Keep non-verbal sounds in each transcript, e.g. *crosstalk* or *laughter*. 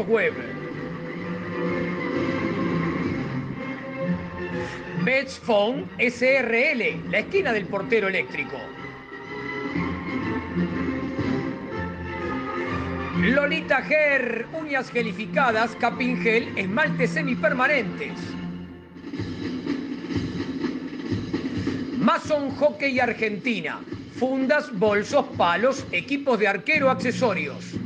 web. Bets Phone SRL, la esquina del portero eléctrico. Lolita Ger, uñas gelificadas, capingel, esmaltes semipermanentes. Mason Hockey Argentina, fundas, bolsos, palos, equipos de arquero, accesorios.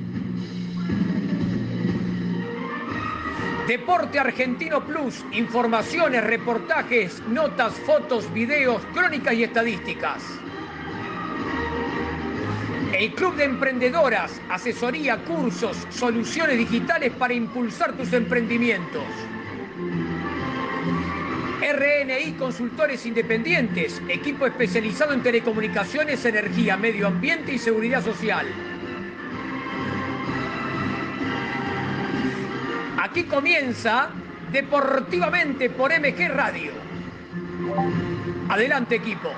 Deporte Argentino Plus, informaciones, reportajes, notas, fotos, videos, crónicas y estadísticas. El Club de Emprendedoras, asesoría, cursos, soluciones digitales para impulsar tus emprendimientos. RNI Consultores Independientes, equipo especializado en telecomunicaciones, energía, medio ambiente y seguridad social. Aquí comienza Deportivamente por MG Radio. Adelante equipo.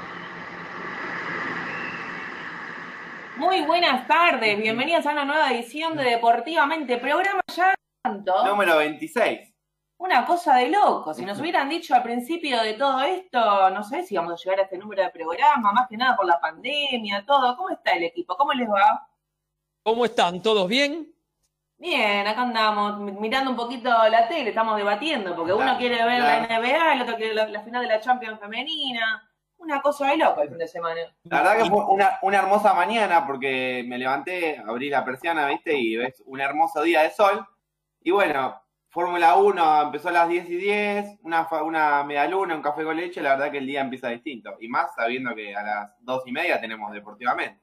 Muy buenas tardes, bienvenidos a una nueva edición de Deportivamente, programa ya tanto. Número 26. Una cosa de loco, si nos hubieran dicho al principio de todo esto, no sé si vamos a llegar a este número de programa, más que nada por la pandemia, todo. ¿Cómo está el equipo? ¿Cómo les va? ¿Cómo están? ¿Todos bien? Bien, acá andamos mirando un poquito la tele, estamos debatiendo, porque uno quiere ver la NBA, el otro quiere la, final de la Champions femenina. Una cosa de loco el fin de semana. La verdad que fue una, una hermosa mañana porque me levanté, abrí la persiana, ¿viste? Y ves un hermoso día de sol. Y bueno, Fórmula 1 empezó a las 10 y 10, una, una media luna, un café con leche, la verdad que el día empieza distinto. Y más sabiendo que a las 2 y media tenemos deportivamente.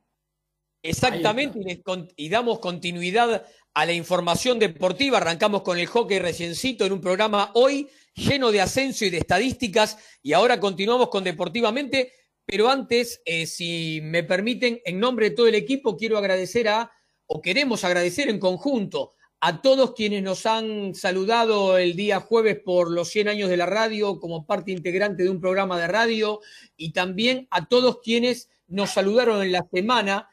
Exactamente, y, damos continuidad a la información deportiva. Arrancamos con el hockey reciencito en un programa hoy lleno de ascenso y de estadísticas. Y ahora continuamos con Deportivamente. Pero antes, eh, si me permiten, en nombre de todo el equipo, quiero agradecer a, o queremos agradecer en conjunto, a todos quienes nos han saludado el día jueves por los 100 años de la radio como parte integrante de un programa de radio y también a todos quienes nos saludaron en la semana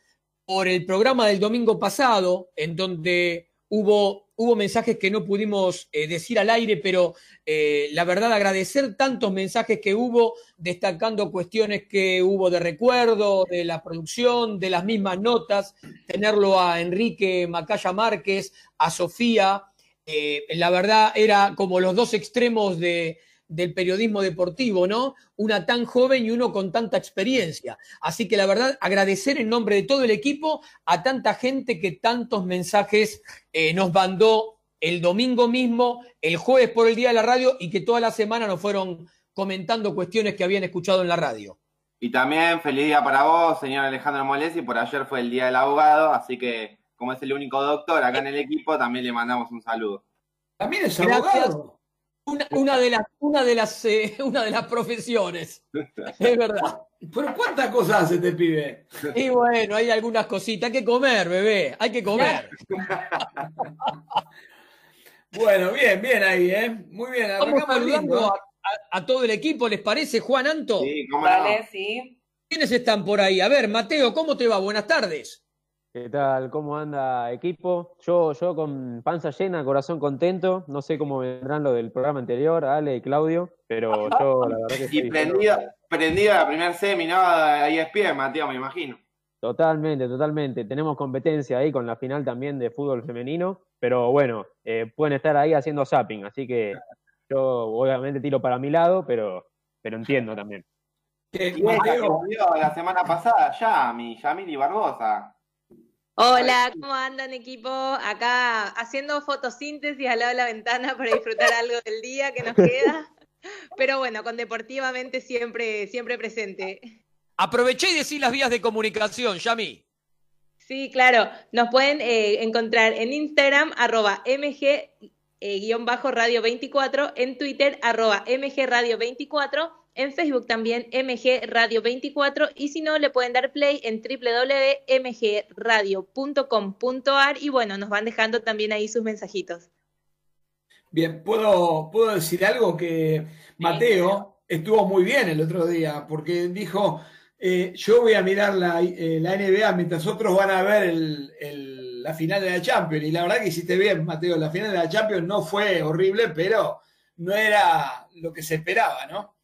por el programa del domingo pasado, en donde hubo, hubo mensajes que no pudimos eh, decir al aire, pero eh, la verdad agradecer tantos mensajes que hubo, destacando cuestiones que hubo de recuerdo, de la producción, de las mismas notas, tenerlo a Enrique Macaya Márquez, a Sofía, eh, la verdad era como los dos extremos de, del periodismo deportivo, ¿no? Una tan joven y uno con tanta experiencia. Así que la verdad, agradecer en nombre de todo el equipo a tanta gente que tantos mensajes eh, nos mandó el domingo mismo, el jueves por el día de la radio y que toda la semana nos fueron comentando cuestiones que habían escuchado en la radio. Y también feliz día para vos, señor Alejandro Molesi, por ayer fue el día del abogado, así que como es el único doctor acá en el equipo, también le mandamos un saludo. También es abogado. Una, de las, una, de las, eh, *laughs* una de las profesiones. Es verdad. Pero ¿cuántas cosas hace este pibe? Y bueno, hay algunas cositas. Hay que comer, bebé. Hay que comer. *laughs* bueno, bien, bien ahí, ¿eh? Muy bien. Estamos saludando a, todo el equipo, ¿les parece, Juan Anto? Sí, cómo Vale, sí. ¿Quiénes están por ahí? A ver, Mateo, ¿cómo te va? Buenas tardes. ¿Qué tal? ¿Cómo anda equipo? Yo, yo con panza llena, corazón contento. No sé cómo vendrán lo del programa anterior, Ale y Claudio, pero yo la verdad que sí. Y prendido, la primer semi, ¿no? Ahí es pie, Mateo, me imagino. Totalmente, totalmente. Tenemos competencia ahí con la final también de fútbol femenino, pero bueno, eh, pueden estar ahí haciendo zapping, así que yo obviamente tiro para mi lado, pero, pero entiendo también. Mateo? la semana pasada ya, mi Yamili Barbosa. Hola, ¿cómo andan equipo? Acá haciendo fotosíntesis al lado de la ventana para disfrutar algo del día que nos queda. *laughs* Pero bueno, con deportivamente siempre, siempre presente. Aproveché y decí las vías de comunicación, Yami. Sí, claro. Nos pueden eh, encontrar en Instagram, arroba mg-radio24, eh, en Twitter, arroba mgradio24 en Facebook también MG Radio 24 y si no le pueden dar play en www.mgradio.com.ar y bueno, nos van dejando también ahí sus mensajitos. Bien, puedo, puedo decir algo que Mateo estuvo muy bien el otro día porque dijo, eh, yo voy a mirar la, eh, la, NBA mientras otros van a ver el, la final de la Champions. Y la verdad que hiciste bien, Mateo. La final de la Champions no fue horrible, pero no era lo que se esperaba, ¿no?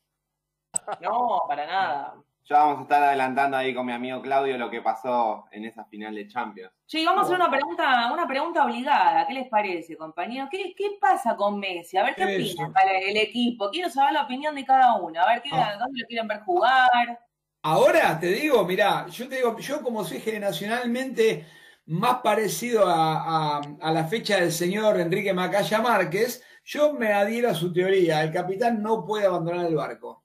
No, para nada. Ya vamos a estar adelantando ahí con mi amigo Claudio lo que pasó en esa final de Champions. Sí, vamos a hacer una pregunta, una pregunta obligada. ¿Qué les parece, compañeros? ¿Qué, qué pasa con Messi? A ver qué Eso. opinan para el equipo. Quiero saber la opinión de cada uno. A ver qué, Ah. dónde lo quieren ver jugar. Ahora te digo, mirá, yo te digo, yo como soy generacionalmente más parecido a, a- a la fecha del señor Enrique Macaya Márquez, yo me adhiero a su teoría. El capitán no puede abandonar el barco.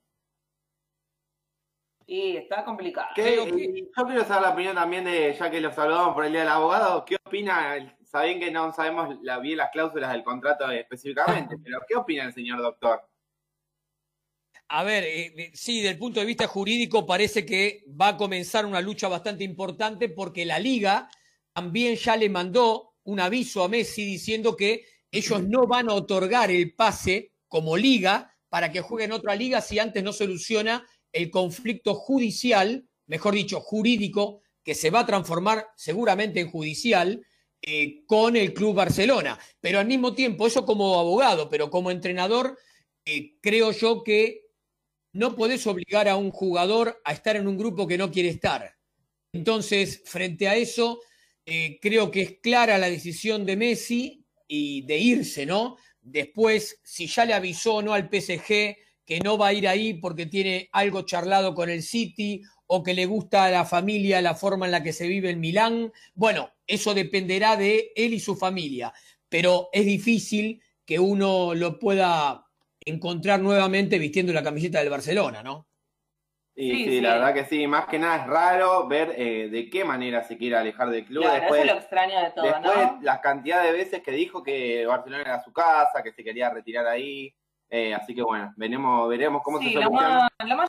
Y está complicado. ¿Qué- Creo que- y Yo quiero saber la opinión también de, ya que lo saludamos por el Día del Abogado, ¿qué opina? Saben que no sabemos la, bien las cláusulas del contrato específicamente, *laughs* pero ¿qué opina el señor doctor? A ver, eh, eh, sí, del punto de vista jurídico parece que va a comenzar una lucha bastante importante porque la liga también ya le mandó un aviso a Messi diciendo que ellos no van a otorgar el pase como liga para que juegue en otra liga si antes no soluciona el conflicto judicial, mejor dicho, jurídico, que se va a transformar seguramente en judicial eh, con el Club Barcelona. Pero al mismo tiempo, eso como abogado, pero como entrenador, eh, creo yo que no podés obligar a un jugador a estar en un grupo que no quiere estar. Entonces, frente a eso, eh, creo que es clara la decisión de Messi y de irse, ¿no? Después, si ya le avisó o no al PSG que no va a ir ahí porque tiene algo charlado con el City o que le gusta a la familia la forma en la que se vive en Milán, bueno, eso dependerá de él y su familia, pero es difícil que uno lo pueda encontrar nuevamente vistiendo la camiseta del Barcelona, ¿no? Sí, sí, sí. la verdad que sí, más que nada es raro ver eh, de qué manera se quiere alejar del club. Claro, después eso es lo extraño de todo, después ¿no? las cantidades de veces que dijo que Barcelona era su casa, que se quería retirar ahí. Eh, así que bueno, veremos, veremos cómo Sí, se lo más, lo más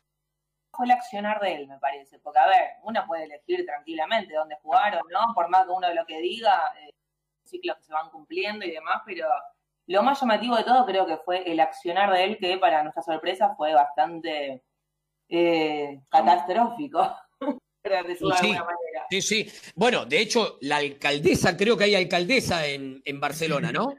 fue el accionar de él, me parece. Porque, a ver, uno puede elegir tranquilamente dónde jugar o no, por más que uno lo que diga, eh, ciclos que se van cumpliendo y demás, pero lo más llamativo de todo creo que fue el accionar de él, que para nuestra sorpresa fue bastante eh, catastrófico, *laughs* para decirlo de Sí. alguna manera. Sí, sí. Bueno, de hecho, la alcaldesa, creo que hay alcaldesa en, en Barcelona, ¿no?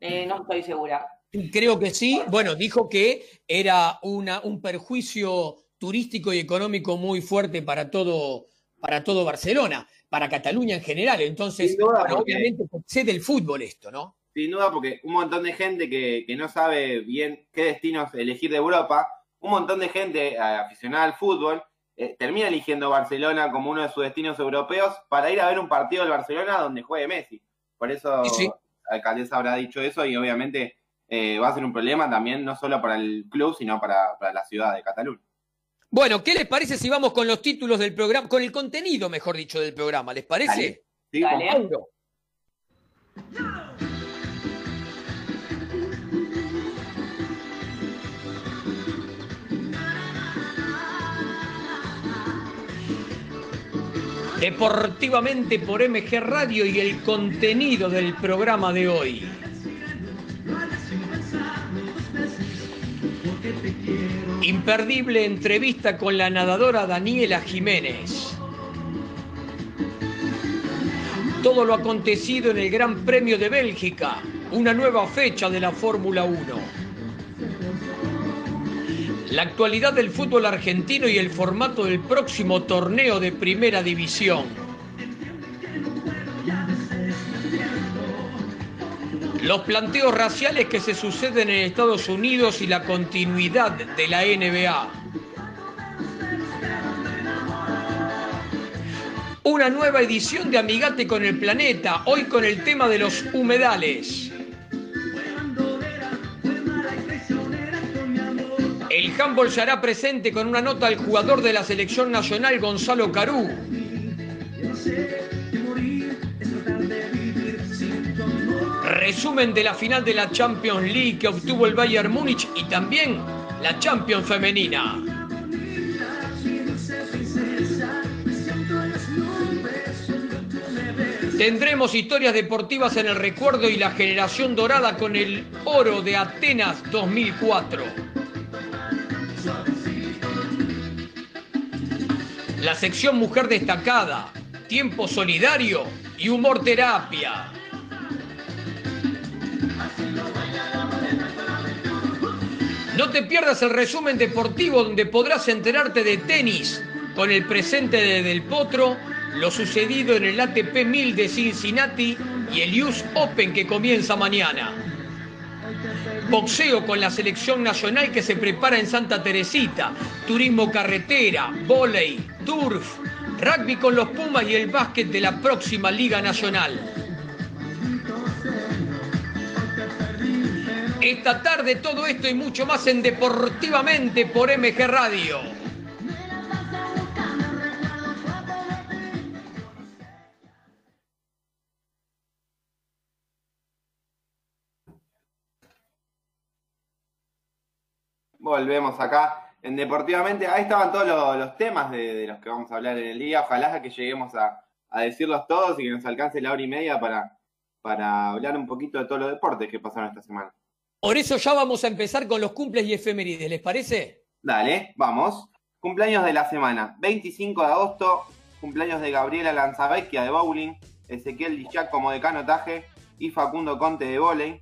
Eh, no estoy segura. Creo que sí. Bueno, dijo que era una, un perjuicio turístico y económico muy fuerte para todo, para todo Barcelona, para Cataluña en general. Entonces, Sin duda, bueno, porque- obviamente sé del fútbol esto, ¿no? Sin duda, porque un montón de gente que, que no sabe bien qué destinos elegir de Europa, un montón de gente eh, aficionada al fútbol, eh, termina eligiendo Barcelona como uno de sus destinos europeos para ir a ver un partido del Barcelona donde juegue Messi. Por eso Sí, sí. la alcaldesa habrá dicho eso y obviamente eh, va a ser un problema también no solo para el club, sino para, para la ciudad de Cataluña. Bueno, ¿qué les parece si vamos con los títulos del programa, con el contenido, mejor dicho, del programa? ¿Les parece? Dale. ¿Sí? Dale. Deportivamente por MG Radio y el contenido del programa de hoy. Imperdible entrevista con la nadadora Daniela Jiménez. Todo lo acontecido en el Gran Premio de Bélgica, una nueva fecha de la Fórmula 1. La actualidad del fútbol argentino y el formato del próximo torneo de Primera División. Los planteos raciales que se suceden en Estados Unidos y la continuidad de la NBA. Una nueva edición de Amigate con el Planeta, hoy con el tema de los humedales. El handball se hará presente con una nota al jugador de la selección nacional Gonzalo Carú. Resumen de la final de la Champions League que obtuvo el Bayern Múnich y también la Champions femenina. Tendremos historias deportivas en el recuerdo y la generación dorada con el oro de Atenas 2004. La sección Mujer Destacada, Tiempo Solidario y humor terapia. No te pierdas el resumen deportivo donde podrás enterarte de tenis con el presente de Del Potro, lo sucedido en el ATP 1000 de Cincinnati y el US Open que comienza mañana. Boxeo con la selección nacional que se prepara en Santa Teresita, turismo carretera, volei, turf, rugby con los Pumas y el básquet de la próxima Liga Nacional. Esta tarde todo esto y mucho más en Deportivamente por MG Radio. Volvemos acá en Deportivamente. Ahí estaban todos los, temas de, los que vamos a hablar en el día. Ojalá que lleguemos a, decirlos todos y que nos alcance la hora y media para hablar un poquito de todos los deportes que pasaron esta semana. Por eso ya vamos a empezar con los cumples y efemérides, ¿les parece? Dale, vamos. Cumpleaños de la semana. 25 de agosto, cumpleaños de Gabriela Lanzavecchia de bowling, Ezequiel Dichac como de canotaje y Facundo Conte de volei.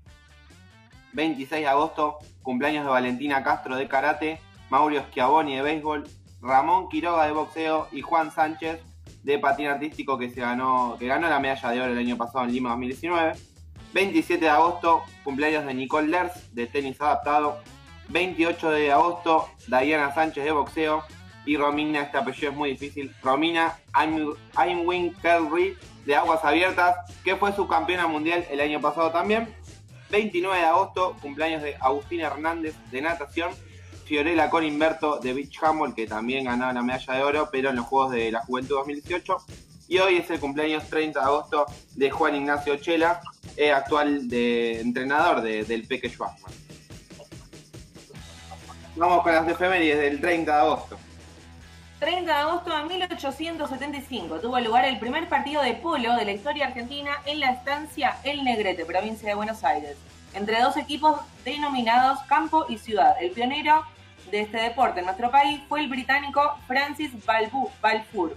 26 de agosto, cumpleaños de Valentina Castro de karate, Mauro Schiavoni de béisbol, Ramón Quiroga de boxeo y Juan Sánchez de patín artístico que se ganó, que ganó la medalla de oro el año pasado en Lima 2019. 27 de agosto, cumpleaños de Nicole Lers de tenis adaptado. 28 de agosto, Diana Sánchez de boxeo. Y Romina, este apellido es muy difícil, Romina Aimwin Kelry de aguas abiertas, que fue subcampeona mundial el año pasado también. 29 de agosto, cumpleaños de Agustina Hernández de natación. Fiorella Corimberto de Beach Handball, que también ganó la medalla de oro, pero en los Juegos de la Juventud 2018. Y hoy es el cumpleaños 30 de agosto de Juan Ignacio Chela, eh, actual entrenador de, del Peque Schwarzman. Vamos con las efemérides del 30 de agosto. 30 de agosto de 1875 tuvo lugar el primer partido de polo de la historia argentina en la estancia El Negrete, provincia de Buenos Aires, entre dos equipos denominados Campo y Ciudad. El pionero de este deporte en nuestro país fue el británico Francis Balfour,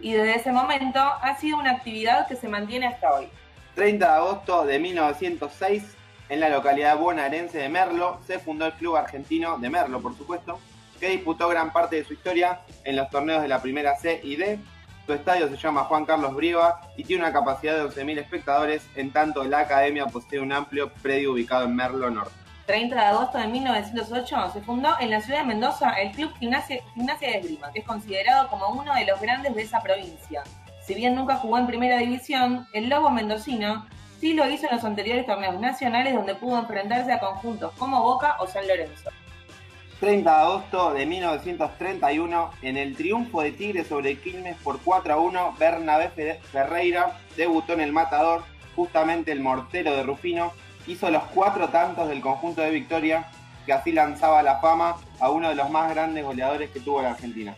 y desde ese momento ha sido una actividad que se mantiene hasta hoy. 30 de agosto de 1906, en la localidad bonaerense de Merlo, se fundó el Club Argentino de Merlo, por supuesto, que disputó gran parte de su historia en los torneos de la primera C y D. Su estadio se llama Juan Carlos Brieva y tiene una capacidad de 11.000 espectadores, en tanto la academia posee un amplio predio ubicado en Merlo Norte. 30 de agosto de 1908 se fundó en la ciudad de Mendoza el Club Gimnasia, Gimnasia de Esgrima, que es considerado como uno de los grandes de esa provincia. Si bien nunca jugó en primera división, el Lobo Mendocino sí lo hizo en los anteriores torneos nacionales donde pudo enfrentarse a conjuntos como Boca o San Lorenzo. 30 de agosto de 1931, en el triunfo de Tigre sobre Quilmes por 4 a 1, Bernabé Fe- Ferreira debutó en el Matador, justamente el mortero de Rufino, hizo los cuatro tantos del conjunto de Victoria, que así lanzaba la fama a uno de los más grandes goleadores que tuvo la Argentina.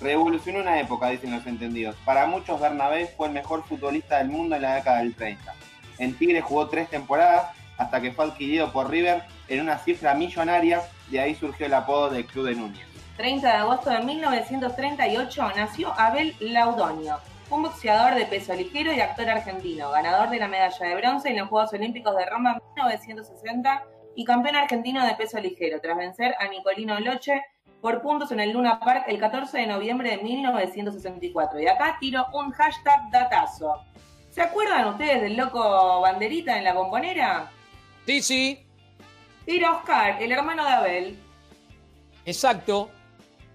Revolucionó una época, dicen los entendidos. Para muchos, Bernabé fue el mejor futbolista del mundo en la década del 30. En Tigre jugó tres temporadas hasta que fue adquirido por River en una cifra millonaria, de ahí surgió el apodo del Club de Núñez. 30 de agosto de 1938 nació Abel Laudonio, un boxeador de peso ligero y actor argentino, ganador de la medalla de bronce en los Juegos Olímpicos de Roma 1960 y campeón argentino de peso ligero, tras vencer a Nicolino Loche por puntos en el Luna Park el 14 de noviembre de 1964. Y acá tiro un hashtag datazo. ¿Se acuerdan ustedes del loco Banderita en la bombonera? Sí, sí, Tiro Oscar, el hermano de Abel. exacto.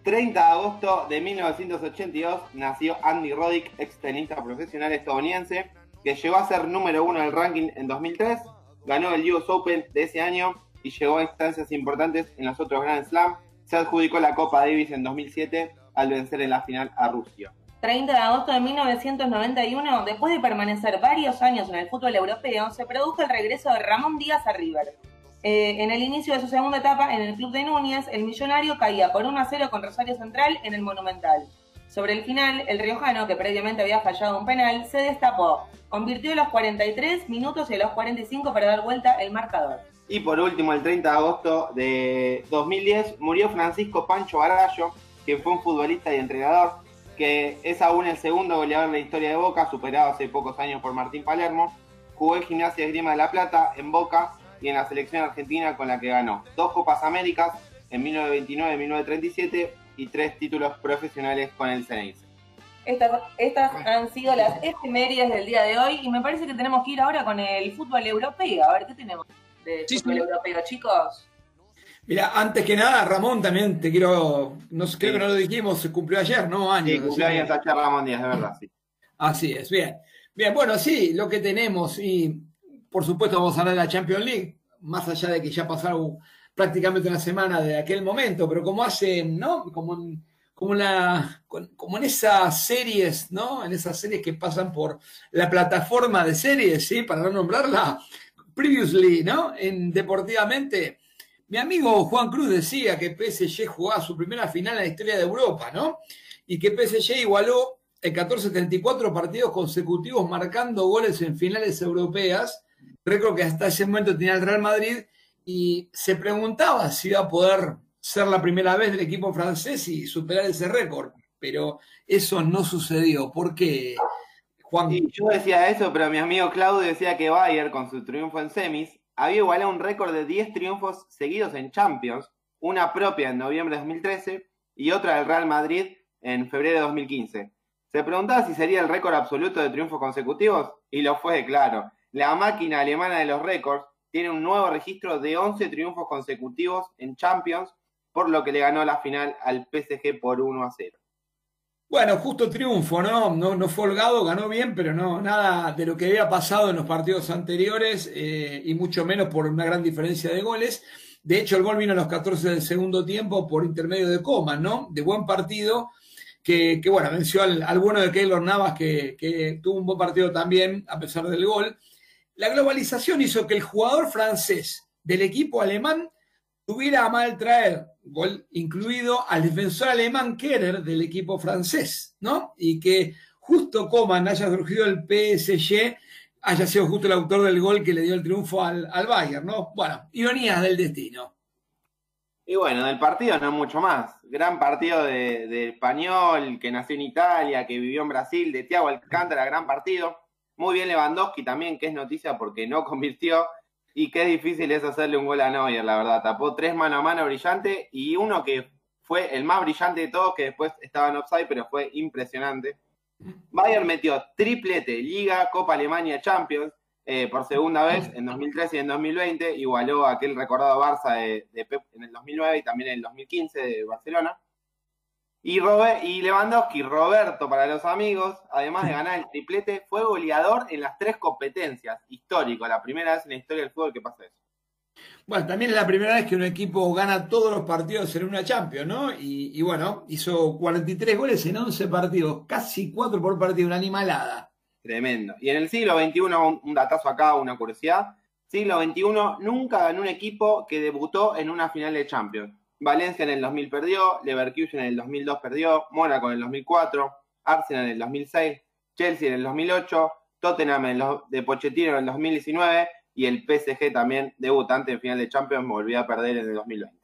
30 de agosto de 1982 nació Andy Roddick, ex tenista profesional estadounidense, que llegó a ser número uno del ranking en 2003, ganó el US Open de ese año y llegó a instancias importantes en los otros Grand Slam. Se adjudicó la Copa Davis en 2007 al vencer en la final a Rusia. 30 de agosto de 1991, después de permanecer varios años en el fútbol europeo, se produjo el regreso de Ramón Díaz a River. Eh, en el inicio de su segunda etapa en el club de Núñez, el millonario caía por 1 a 0 con Rosario Central en el Monumental. Sobre el final, el riojano, que previamente había fallado un penal, se destapó. Convirtió los 43 minutos y los 45 para dar vuelta el marcador. Y por último, el 30 de agosto de 2010 murió Francisco Pancho Barallo, que fue un futbolista y entrenador que es aún el segundo goleador en la historia de Boca, superado hace pocos años por Martín Palermo. Jugó en Gimnasia de Grima de la Plata, en Boca y en la selección argentina con la que ganó dos Copas Américas en 1929 y 1937 y tres títulos profesionales con el Ceneice. Estas, estas han sido las efemérides del día de hoy y me parece que tenemos que ir ahora con el fútbol europeo. A ver, ¿qué tenemos de Sí, fútbol sí. europeo, chicos? Mira, antes que nada, Ramón, también te quiero, no sé, creo Sí. que no lo dijimos, se cumplió ayer, ¿no? Años. Sí, así cumpleaños que- a Charla Ramón Díaz, de verdad, sí. Así es, bien. Bien, bueno, sí, lo que tenemos, y por supuesto vamos a hablar de la Champions League, más allá de que ya pasaron prácticamente una semana de aquel momento, pero como hace, ¿no? Como en, como en esas series, ¿no? En esas series que pasan por la plataforma de series, ¿sí? Para no nombrarla, previously, ¿no? En Deportivamente, mi amigo Juan Cruz decía que PSG jugaba su primera final en la historia de Europa, ¿no? Y que PSG igualó en 14-34 partidos consecutivos marcando goles en finales europeas, récord que hasta ese momento tenía el Real Madrid, y se preguntaba si iba a poder ser la primera vez del equipo francés y superar ese récord, pero eso no sucedió. ¿Por qué, Juan? Sí, yo decía eso, pero mi amigo Claudio decía que Bayern, con su triunfo en semis, había igualado un récord de 10 triunfos seguidos en Champions, una propia en noviembre de 2013 y otra del Real Madrid en febrero de 2015. Se preguntaba si sería el récord absoluto de triunfos consecutivos y lo fue, claro. La máquina alemana de los récords tiene un nuevo registro de 11 triunfos consecutivos en Champions, por lo que le ganó la final al PSG por 1 a 0. Bueno, justo triunfo, ¿no? No, no fue holgado, ganó bien, pero no nada de lo que había pasado en los partidos anteriores eh, y mucho menos por una gran diferencia de goles. De hecho, el gol vino a los 14 del segundo tiempo por intermedio de Coman, ¿no? De buen partido, que, que, bueno, venció al, al bueno de Keylor Navas, que, que tuvo un buen partido también, a pesar del gol. La globalización hizo que el jugador francés del equipo alemán tuviera a mal traer, gol incluido, al defensor alemán Kerer del equipo francés, ¿no? Y que justo Coman haya surgido el PSG, haya sido justo el autor del gol que le dio el triunfo al, al Bayern, ¿no? Bueno, ironías del destino. Y bueno, del partido no mucho más. Gran partido de, de español que nació en Italia, que vivió en Brasil, de Thiago Alcántara, gran partido. Muy bien Lewandowski también, que es noticia porque no *laughs* convirtió. Y qué difícil es hacerle un gol a Neuer, la verdad. Tapó tres mano a mano brillante y uno que fue el más brillante de todos, que después estaba en offside, pero fue impresionante. Bayern metió triplete, Liga, Copa Alemania, Champions, eh, por segunda vez en 2013 y en 2020, igualó aquel recordado Barça de, de Pep en el 2009 y también en el 2015 de Barcelona. Y, Robert, y Lewandowski, Roberto para los amigos, además de ganar el triplete, fue goleador en las tres competencias. Histórico, la primera vez en la historia del fútbol que pasa eso. Bueno, también es la primera vez que un equipo gana todos los partidos en una Champions, ¿no? Y, y bueno, hizo 43 goles en 11 partidos, casi 4 por partido, una animalada. Tremendo. Y en el siglo XXI, un, un datazo acá, una curiosidad. Siglo XXI nunca ganó un equipo que debutó en una final de Champions. Valencia en el 2000 perdió, Leverkusen en el 2002 perdió, Mónaco en el 2004, Arsenal en el 2006, Chelsea en el 2008, Tottenham de Pochettino en el 2019 y el PSG también debutante en final de Champions volvió a perder en el 2020.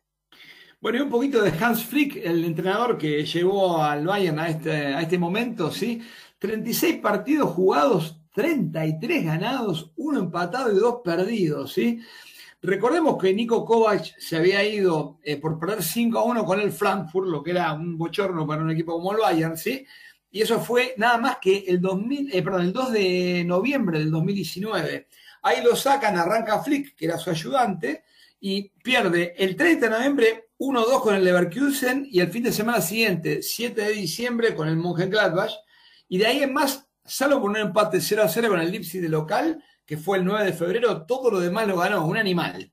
Bueno, y un poquito de Hans Flick, el entrenador que llevó al Bayern a este, a este momento, ¿sí? 36 partidos jugados, 33 ganados, uno empatado y dos perdidos, ¿sí? Recordemos que Nico Kovac se había ido eh, por perder 5 a 1 con el Frankfurt, lo que era un bochorno para un equipo como el Bayern, ¿sí? Y eso fue nada más que el, 2000, eh, perdón, el 2 de noviembre del 2019. Ahí lo sacan, arranca Flick, que era su ayudante, y pierde el 30 de noviembre 1-2 con el Leverkusen y el fin de semana siguiente, 7 de diciembre, con el Mönchengladbach. Y de ahí en más, salvo por un empate 0-0 con el Leipzig de local, que fue el 9 de febrero, todo lo demás lo ganó, un animal.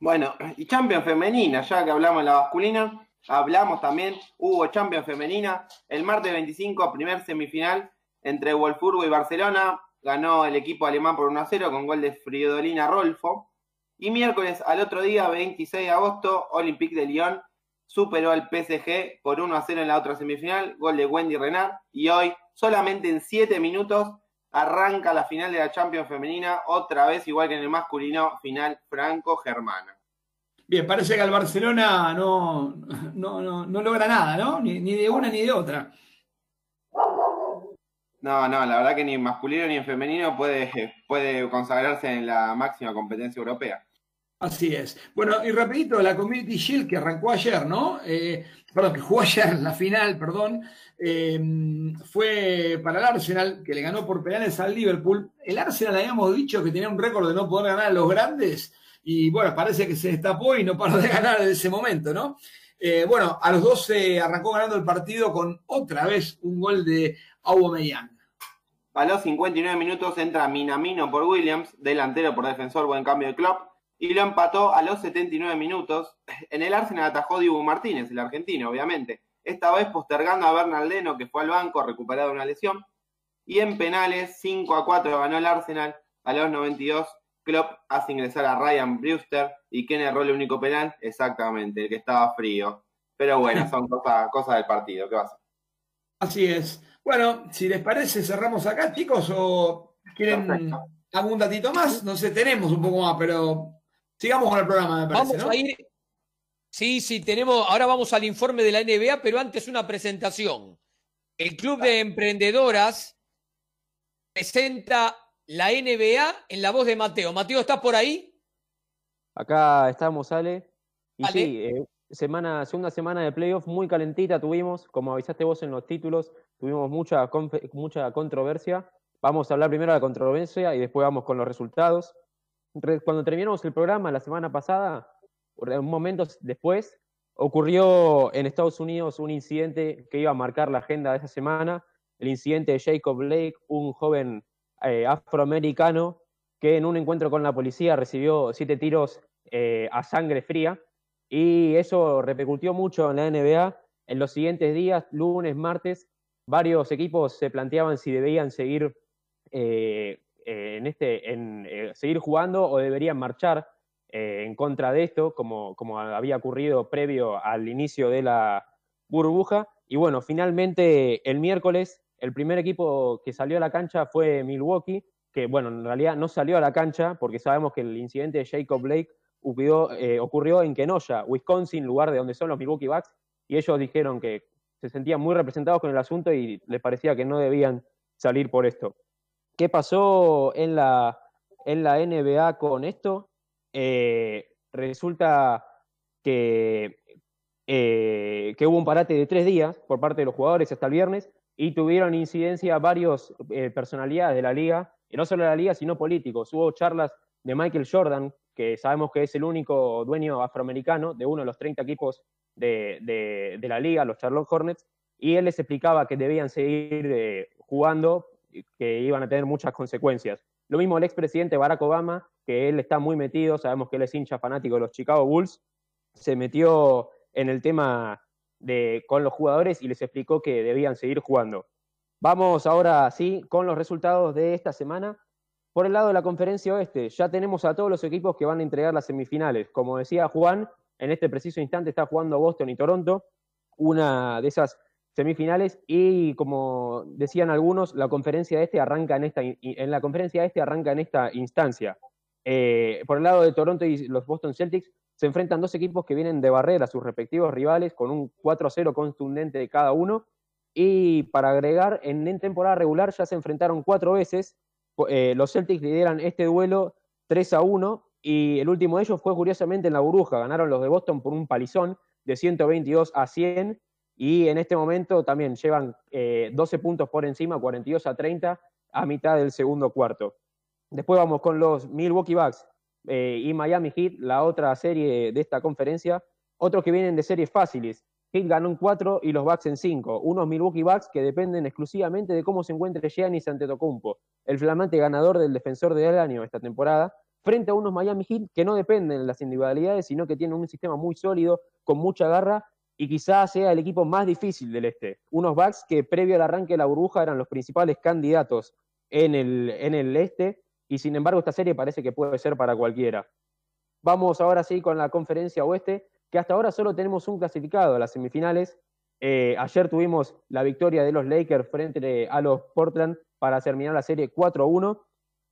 Bueno, y Champions femenina, ya que hablamos de la masculina, hablamos también, hubo Champions femenina, el martes 25, primer semifinal entre Wolfsburgo y Barcelona, ganó el equipo alemán por 1-0 con gol de Fridolina Rolfo, y miércoles al otro día, 26 de agosto, Olympique de Lyon superó al PSG por 1-0 en la otra semifinal, gol de Wendy Renard, y hoy, solamente en 7 minutos, arranca la final de la Champions femenina, otra vez igual que en el masculino, final franco-germana. Bien, parece que al Barcelona no, no, no, no logra nada, ¿no? Ni, ni, de una ni de otra. No, no, la verdad que ni en masculino ni en femenino puede, puede consagrarse en la máxima competencia europea. Así es. Bueno, y rapidito, la Community Shield que arrancó ayer, ¿no? Eh, perdón, que jugó ayer la final, perdón, eh, fue para el Arsenal, que le ganó por penales al Liverpool. El Arsenal habíamos dicho que tenía un récord de no poder ganar a los grandes, y bueno, parece que se destapó y no paró de *laughs* ganar desde ese momento, ¿no? Eh, bueno, a los 12 arrancó ganando el partido con otra vez un gol de Aubameyang. A los 59 minutos entra Minamino por Williams, delantero por defensor, buen cambio de club, y lo empató a los 79 minutos. En el Arsenal atajó Dibu Martínez, el argentino, obviamente. Esta vez postergando a Bernaldeno, que fue al banco, recuperado de una lesión. Y en penales, 5 a 4 ganó el Arsenal. A los 92, Klopp hace ingresar a Ryan Brewster. ¿Y quién erró el único penal? Exactamente, el que estaba frío. Pero bueno, son cosas, cosas del partido. ¿Qué pasa? Así es. Bueno, si les parece, cerramos acá, chicos, o quieren algún datito más. No sé, tenemos un poco más, pero sigamos con el programa, me parece. Vamos a ir. Sí, sí, tenemos. Ahora vamos al informe de la NBA, pero antes una presentación. El Club de Emprendedoras presenta la NBA en la voz de Mateo. Mateo, ¿estás por ahí? Acá estamos, Ale. Y sí, eh, semana, segunda semana de playoff muy calentita tuvimos, como avisaste vos en los títulos, tuvimos mucha, mucha controversia. Vamos a hablar primero de la controversia y después vamos con los resultados. Cuando terminamos el programa la semana pasada, un momento después, ocurrió en Estados Unidos un incidente que iba a marcar la agenda de esa semana, el incidente de Jacob Blake, un joven eh, afroamericano que en un encuentro con la policía recibió siete tiros eh, a sangre fría y eso repercutió mucho en la NBA. En los siguientes días, lunes, martes, varios equipos se planteaban si debían seguir eh, en este, en, eh, seguir jugando o deberían marchar eh, en contra de esto, como, como había ocurrido previo al inicio de la burbuja. Y bueno, finalmente el miércoles el primer equipo que salió a la cancha fue Milwaukee, que bueno, en realidad no salió a la cancha porque sabemos que el incidente de Jacob Blake eh, ocurrió, en Kenosha, Wisconsin, lugar de donde son los Milwaukee Bucks, y ellos dijeron que se sentían muy representados con el asunto y les parecía que no debían salir por esto. ¿Qué pasó en la, en la NBA con esto? Eh, resulta que, eh, que hubo un parate de tres días por parte de los jugadores hasta el viernes y tuvieron incidencia varios personalidades de la liga, y no solo de la liga, sino políticos. Hubo charlas de Michael Jordan, que sabemos que es el único dueño afroamericano de uno de los 30 equipos de, la liga, los Charlotte Hornets, y él les explicaba que debían seguir eh, jugando, que iban a tener muchas consecuencias. Lo mismo el expresidente Barack Obama, que él está muy metido, sabemos que él es hincha fanático de los Chicago Bulls, se metió en el tema de, con los jugadores y les explicó que debían seguir jugando. Vamos ahora sí con los resultados de esta semana. Por el lado de la conferencia oeste, ya tenemos a todos los equipos que van a entregar las semifinales. Como decía Juan, en este preciso instante está jugando Boston y Toronto, una de esas semifinales, y como decían algunos, la conferencia este arranca en esta, en la conferencia este arranca en esta instancia. Eh, por el lado de Toronto y los Boston Celtics, se enfrentan dos equipos que vienen de barrer a sus respectivos rivales con un 4-0 contundente de cada uno. Y para agregar, en temporada regular ya se enfrentaron cuatro veces eh, los Celtics lideran este duelo 3 a 1 y el último de ellos fue curiosamente en la burbuja. Ganaron los de Boston por un palizón de 122 a 100 y en este momento también llevan 12 eh, puntos por encima, 42 a 30 a mitad del segundo cuarto. Después vamos con los Milwaukee Bucks eh, y Miami Heat, la otra serie de esta conferencia. Otros que vienen de series fáciles. Heat ganó en 4 y los Bucks en 5. Unos Milwaukee Bucks que dependen exclusivamente de cómo se encuentre Giannis Antetokounmpo, el flamante ganador del defensor del año esta temporada, frente a unos Miami Heat que no dependen de las individualidades, sino que tienen un sistema muy sólido, con mucha garra y quizás sea el equipo más difícil del este. Unos Bucks que previo al arranque de la burbuja eran los principales candidatos en el, en el este y sin embargo esta serie parece que puede ser para cualquiera. Vamos ahora sí con la conferencia oeste que hasta ahora solo tenemos un clasificado a las semifinales. Eh, ayer tuvimos la victoria de los Lakers frente a los Portland para terminar la serie 4-1.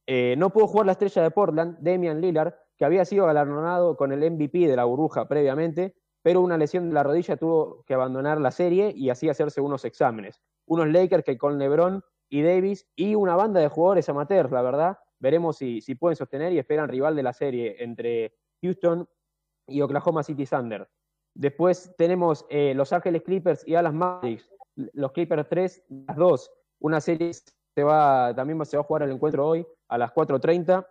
Eh, no pudo jugar la estrella de Portland, Damian Lillard, que había sido galardonado con el MVP de la burbuja previamente, pero una lesión de la rodilla tuvo que abandonar la serie y así hacerse unos exámenes. unos Lakers que con LeBron y Davis y una banda de jugadores amateurs, la verdad. Veremos si, si pueden sostener y esperan rival de la serie entre Houston y Oklahoma City Thunder. Después tenemos eh, Los Ángeles Clippers y Alas Mavericks. Los Clippers 3, las 2. Una serie se va, también se va a jugar el encuentro hoy a las 4.30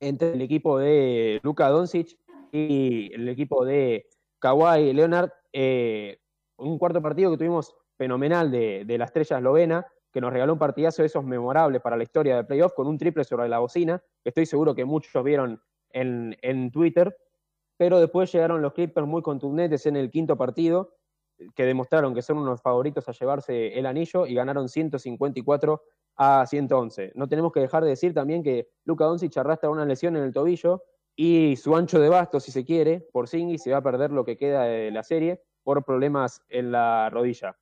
entre el equipo de Luka Doncic y el equipo de Kawhi Leonard. Eh, un cuarto partido que tuvimos fenomenal de, de, la estrella eslovena, que nos regaló un partidazo de esos memorables para la historia de playoff con un triple sobre la bocina, que estoy seguro que muchos vieron en, en Twitter. Pero después llegaron los Clippers muy contundentes en el quinto partido, que demostraron que son unos favoritos a llevarse el anillo y ganaron 154 a 111. No tenemos que dejar de decir también que Luka Doncic arrastra una lesión en el tobillo y su ancho de basto, si se quiere, por Singy se va a perder lo que queda de la serie por problemas en la rodilla.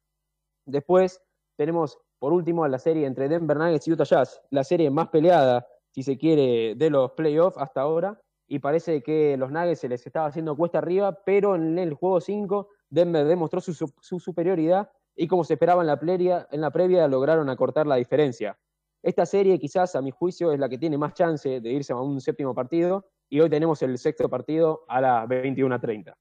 Después tenemos, por último, la serie entre Denver Nuggets y Utah Jazz, la serie más peleada, si se quiere, de los playoffs hasta ahora, y parece que los Nuggets se les estaba haciendo cuesta arriba, pero en el juego 5 Denver demostró su, su superioridad y como se esperaba en la previa, lograron acortar la diferencia. Esta serie quizás, a mi juicio, es la que tiene más chance de irse a un séptimo partido y hoy tenemos el sexto partido a las 21.30.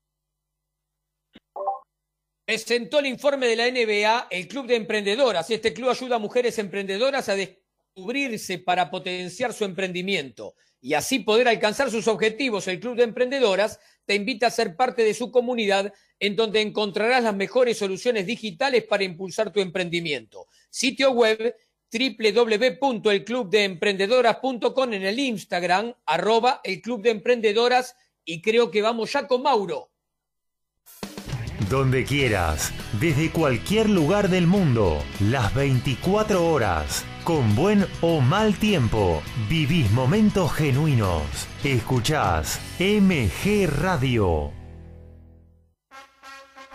Presentó el informe de la NBA el Club de Emprendedoras. Este club ayuda a mujeres emprendedoras a descubrirse para potenciar su emprendimiento y así poder alcanzar sus objetivos. El Club de Emprendedoras te invita a ser parte de su comunidad en donde encontrarás las mejores soluciones digitales para impulsar tu emprendimiento. Sitio web www.elclubdeemprendedoras.com en el Instagram, arroba el Club de Emprendedoras y creo que vamos ya con Mauro. Donde quieras, desde cualquier lugar del mundo, las 24 horas, con buen o mal tiempo, vivís momentos genuinos. Escuchás MG Radio.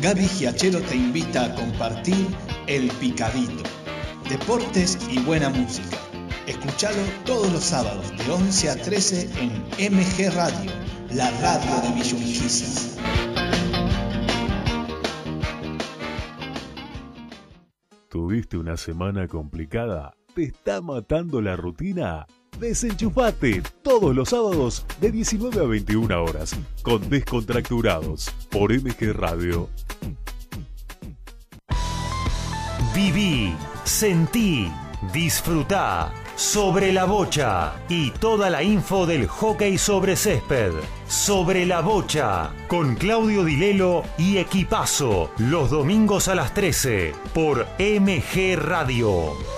Gaby Giachero te invita a compartir El Picadito. Deportes y buena música. Escuchalo todos los sábados de 11 a 13 en MG Radio, la radio de Villurquiza. ¿Tuviste una semana complicada? ¿Te está matando la rutina? Desenchufate todos los sábados de 19 a 21 horas con Descontracturados por MG Radio. Viví, sentí, disfrutá sobre la bocha y toda la info del hockey sobre césped. Sobre la bocha con Claudio Dilelo y Equipazo los domingos a las 13 por MG Radio.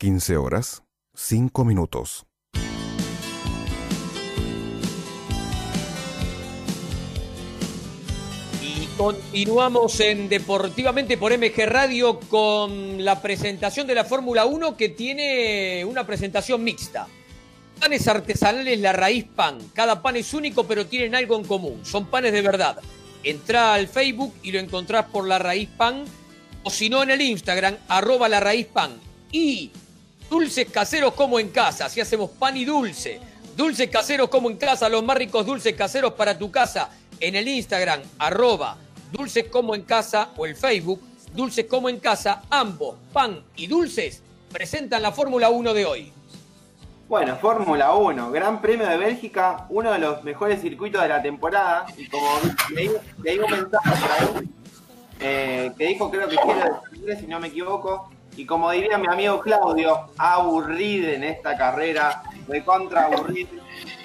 Quince horas, cinco minutos. Continuamos en Deportivamente por MG Radio con la presentación de la Fórmula 1 que tiene una presentación mixta. Panes artesanales La Raíz Pan. Cada pan es único pero tienen algo en común. Son panes de verdad. Entrá al Facebook y lo encontrás por La Raíz Pan o si no en el Instagram, arroba La Raíz Pan. Y dulces caseros como en casa. Así hacemos pan y dulce. Dulces caseros como en casa. Los más ricos dulces caseros para tu casa. En el Instagram, arroba Dulces como en casa o el Facebook, Dulces como en casa, ambos, pan y dulces, presentan la Fórmula 1 de hoy. Bueno, Fórmula 1, Gran Premio de Bélgica, uno de los mejores circuitos de la temporada. Y como leí, un mensaje por ahí, eh, que dijo, creo que quiere si no me equivoco. Y como diría mi amigo Claudio, aburrido en esta carrera, de contra aburrido.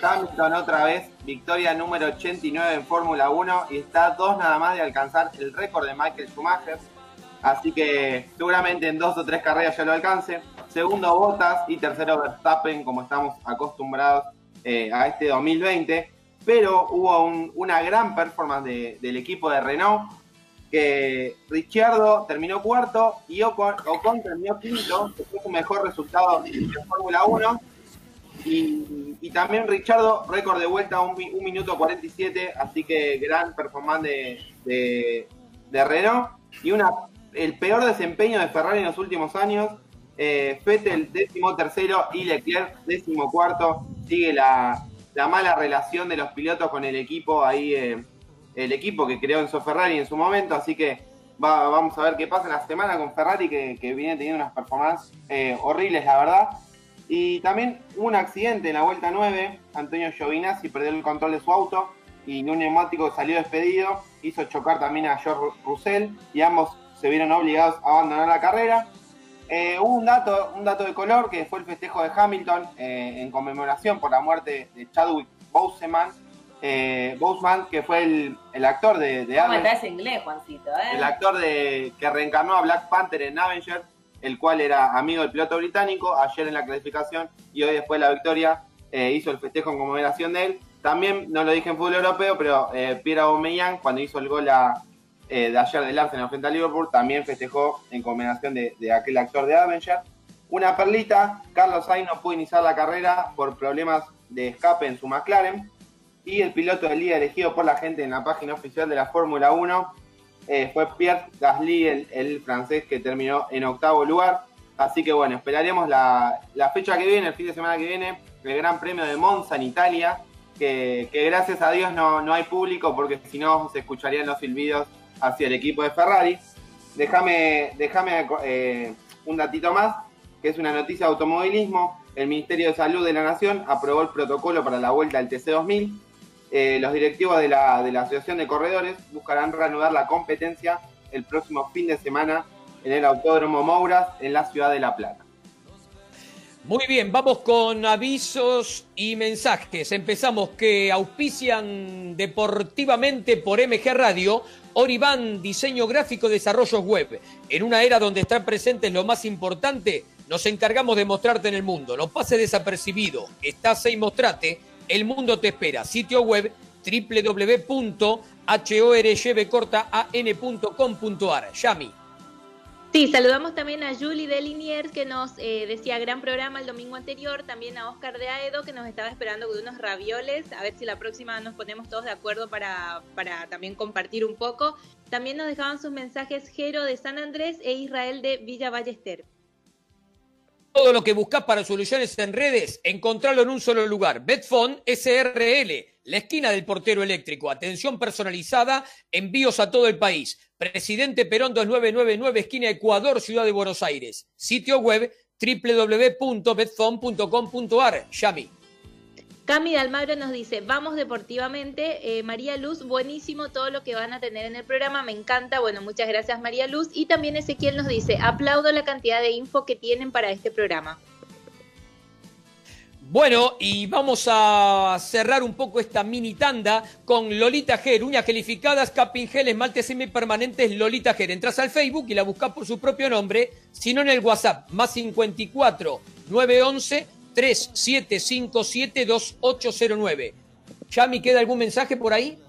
Hamilton otra vez, victoria número 89 en Fórmula 1 y está dos nada más de alcanzar el récord de Michael Schumacher. Así que seguramente en dos o tres carreras ya lo alcance. Segundo Bottas y tercero Verstappen, como estamos acostumbrados eh, a este 2020. Pero hubo una gran performance del equipo de Renault, que Ricciardo terminó cuarto y Ocon, terminó quinto, que fue su mejor resultado en Fórmula 1 y, también Richardo, récord de vuelta, un, un, minuto 47, así que gran performance de, de, Renault. Y una, el peor desempeño de Ferrari en los últimos años. Eh, Fettel décimo tercero y Leclerc décimo cuarto. Sigue la, mala relación de los pilotos con el equipo ahí, eh, el equipo que creó Enzo Ferrari en su momento. Así que vamos a ver qué pasa en la semana con Ferrari, que, viene teniendo unas performances eh, horribles, la verdad. Y también hubo un accidente en la vuelta 9. Antonio Giovinazzi perdió el control de su auto y un neumático salió despedido. Hizo chocar también a George Russell y ambos se vieron obligados a abandonar la carrera. Eh, hubo un dato, un dato de color que fue el festejo de Hamilton eh, en conmemoración por la muerte de Chadwick Boseman, eh, Boseman que fue el, actor de, de ¿Cómo ese inglés, Juancito? El actor de, que reencarnó a Black Panther en Avenger el cual era amigo del piloto británico, ayer en la clasificación y hoy después de la victoria eh, hizo el festejo en conmemoración de él. También, no lo dije en fútbol europeo, pero eh, Pierre Aubameyang, cuando hizo el gol eh, de ayer del Arsenal frente a Liverpool, también festejó en conmemoración de, aquel actor de Avenger. Una perlita, Carlos Sainz no pudo iniciar la carrera por problemas de escape en su McLaren. Y el piloto del día elegido por la gente en la página oficial de la Fórmula 1 eh, fue Pierre Gasly, el, francés que terminó en octavo lugar. Así que bueno, esperaremos la, fecha que viene, el fin de semana que viene, el Gran Premio de Monza en Italia, que, gracias a Dios no, no, hay público porque si no se escucharían los silbidos hacia el equipo de Ferrari. Déjame, eh, un datito más, que es una noticia de automovilismo. El Ministerio de Salud de la Nación aprobó el protocolo para la vuelta del TC2000 eh, los directivos de la, Asociación de Corredores buscarán reanudar la competencia el próximo fin de semana en el Autódromo Mouras en la ciudad de La Plata. Muy bien, vamos con avisos y mensajes. Empezamos que auspician deportivamente por MG Radio, Oriban Diseño Gráfico, Desarrollos Web. En una era donde estar presente es lo más importante, nos encargamos de mostrarte en el mundo. No pase desapercibido. Estás y mostrate. El mundo te espera. Sitio web www.horyvcortaan.com.ar. Yami. Sí, saludamos también a Julie de Liniers que nos eh, decía gran programa el domingo anterior, también a Oscar de Aedo que nos estaba esperando con unos ravioles, a ver si la próxima nos ponemos todos de acuerdo para, para también compartir un poco. También nos dejaban sus mensajes Jero de San Andrés e Israel de Villa Ballester. Todo lo que buscas para soluciones en redes, encontrarlo en un solo lugar. Betfon SRL, la esquina del portero eléctrico. Atención personalizada, envíos a todo el país. Presidente Perón 2999, esquina Ecuador, Ciudad de Buenos Aires. Sitio web www.betfon.com.ar. Yami. Cami de Almagro nos dice, vamos deportivamente. Eh, María Luz, buenísimo todo lo que van a tener en el programa, me encanta. Bueno, muchas gracias María Luz. Y también Ezequiel nos dice, aplaudo la cantidad de info que tienen para este programa. Bueno, y vamos a cerrar un poco esta mini tanda con Lolita Ger, uñas gelificadas, capping gel, esmaltes semipermanentes Lolita Ger. Entras al Facebook y la buscas por su propio nombre, sino en el WhatsApp, más 54 911 3757 2809. ¿Yami queda algún mensaje por ahí?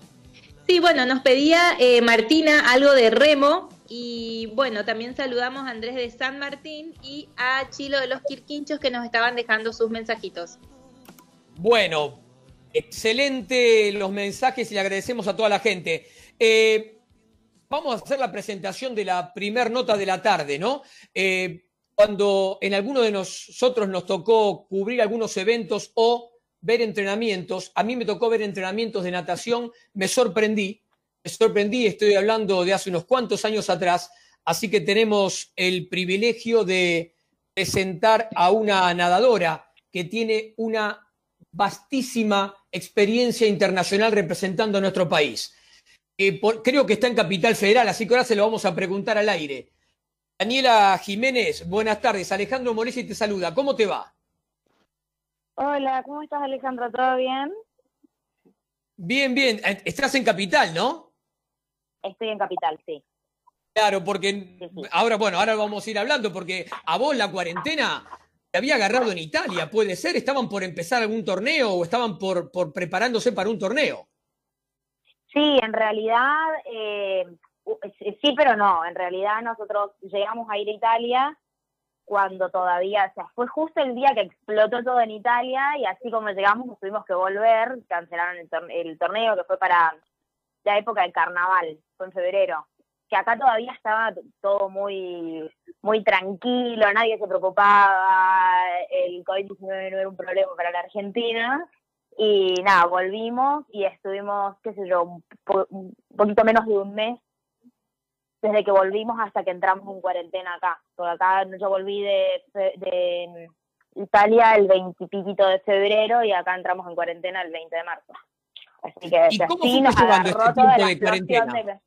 Sí, bueno, nos pedía eh, Martina algo de remo, y bueno, también saludamos a Andrés de San Martín y a Chilo de los Quirquinchos que nos estaban dejando sus mensajitos. Bueno, excelente los mensajes y le agradecemos a toda la gente. Eh, vamos a hacer la presentación de la primer nota de la tarde, ¿no? Eh, cuando en alguno de nosotros nos tocó cubrir algunos eventos o ver entrenamientos, a mí me tocó ver entrenamientos de natación, me sorprendí me sorprendí, estoy hablando de hace unos cuantos años atrás, así que tenemos el privilegio de presentar a una nadadora que tiene una vastísima experiencia internacional representando a nuestro país. Eh, creo que está en Capital Federal, así que ahora se lo vamos a preguntar al aire. Daniela Jiménez, buenas tardes. Alejandro Moresi te saluda. ¿Cómo te va? Hola, ¿cómo estás Alejandro? ¿Todo bien? Bien, bien. Estás en Capital, ¿no? Estoy en Capital, sí. Claro, porque ahora, bueno, ahora vamos a ir hablando, porque a vos la cuarentena te había agarrado en Italia, puede ser, estaban por empezar algún torneo o estaban por, por preparándose para un torneo. Sí, en realidad, eh, sí, pero no, en realidad nosotros llegamos a ir a Italia cuando todavía, o sea, fue justo el día que explotó todo en Italia y así como llegamos tuvimos que volver, cancelaron el torneo que fue para la época del carnaval, fue en febrero, que acá todavía estaba todo muy, muy tranquilo, nadie se preocupaba, el COVID-19 no era un problema para la Argentina, y nada, volvimos y estuvimos, qué sé yo, un, poquito menos de un mes desde que volvimos hasta que entramos en cuarentena acá. Porque acá yo volví de, de Italia el 20 y de febrero y acá entramos en cuarentena el 20 de marzo. Así que ¿Y cómo fue llevando este tiempo de cuarentena?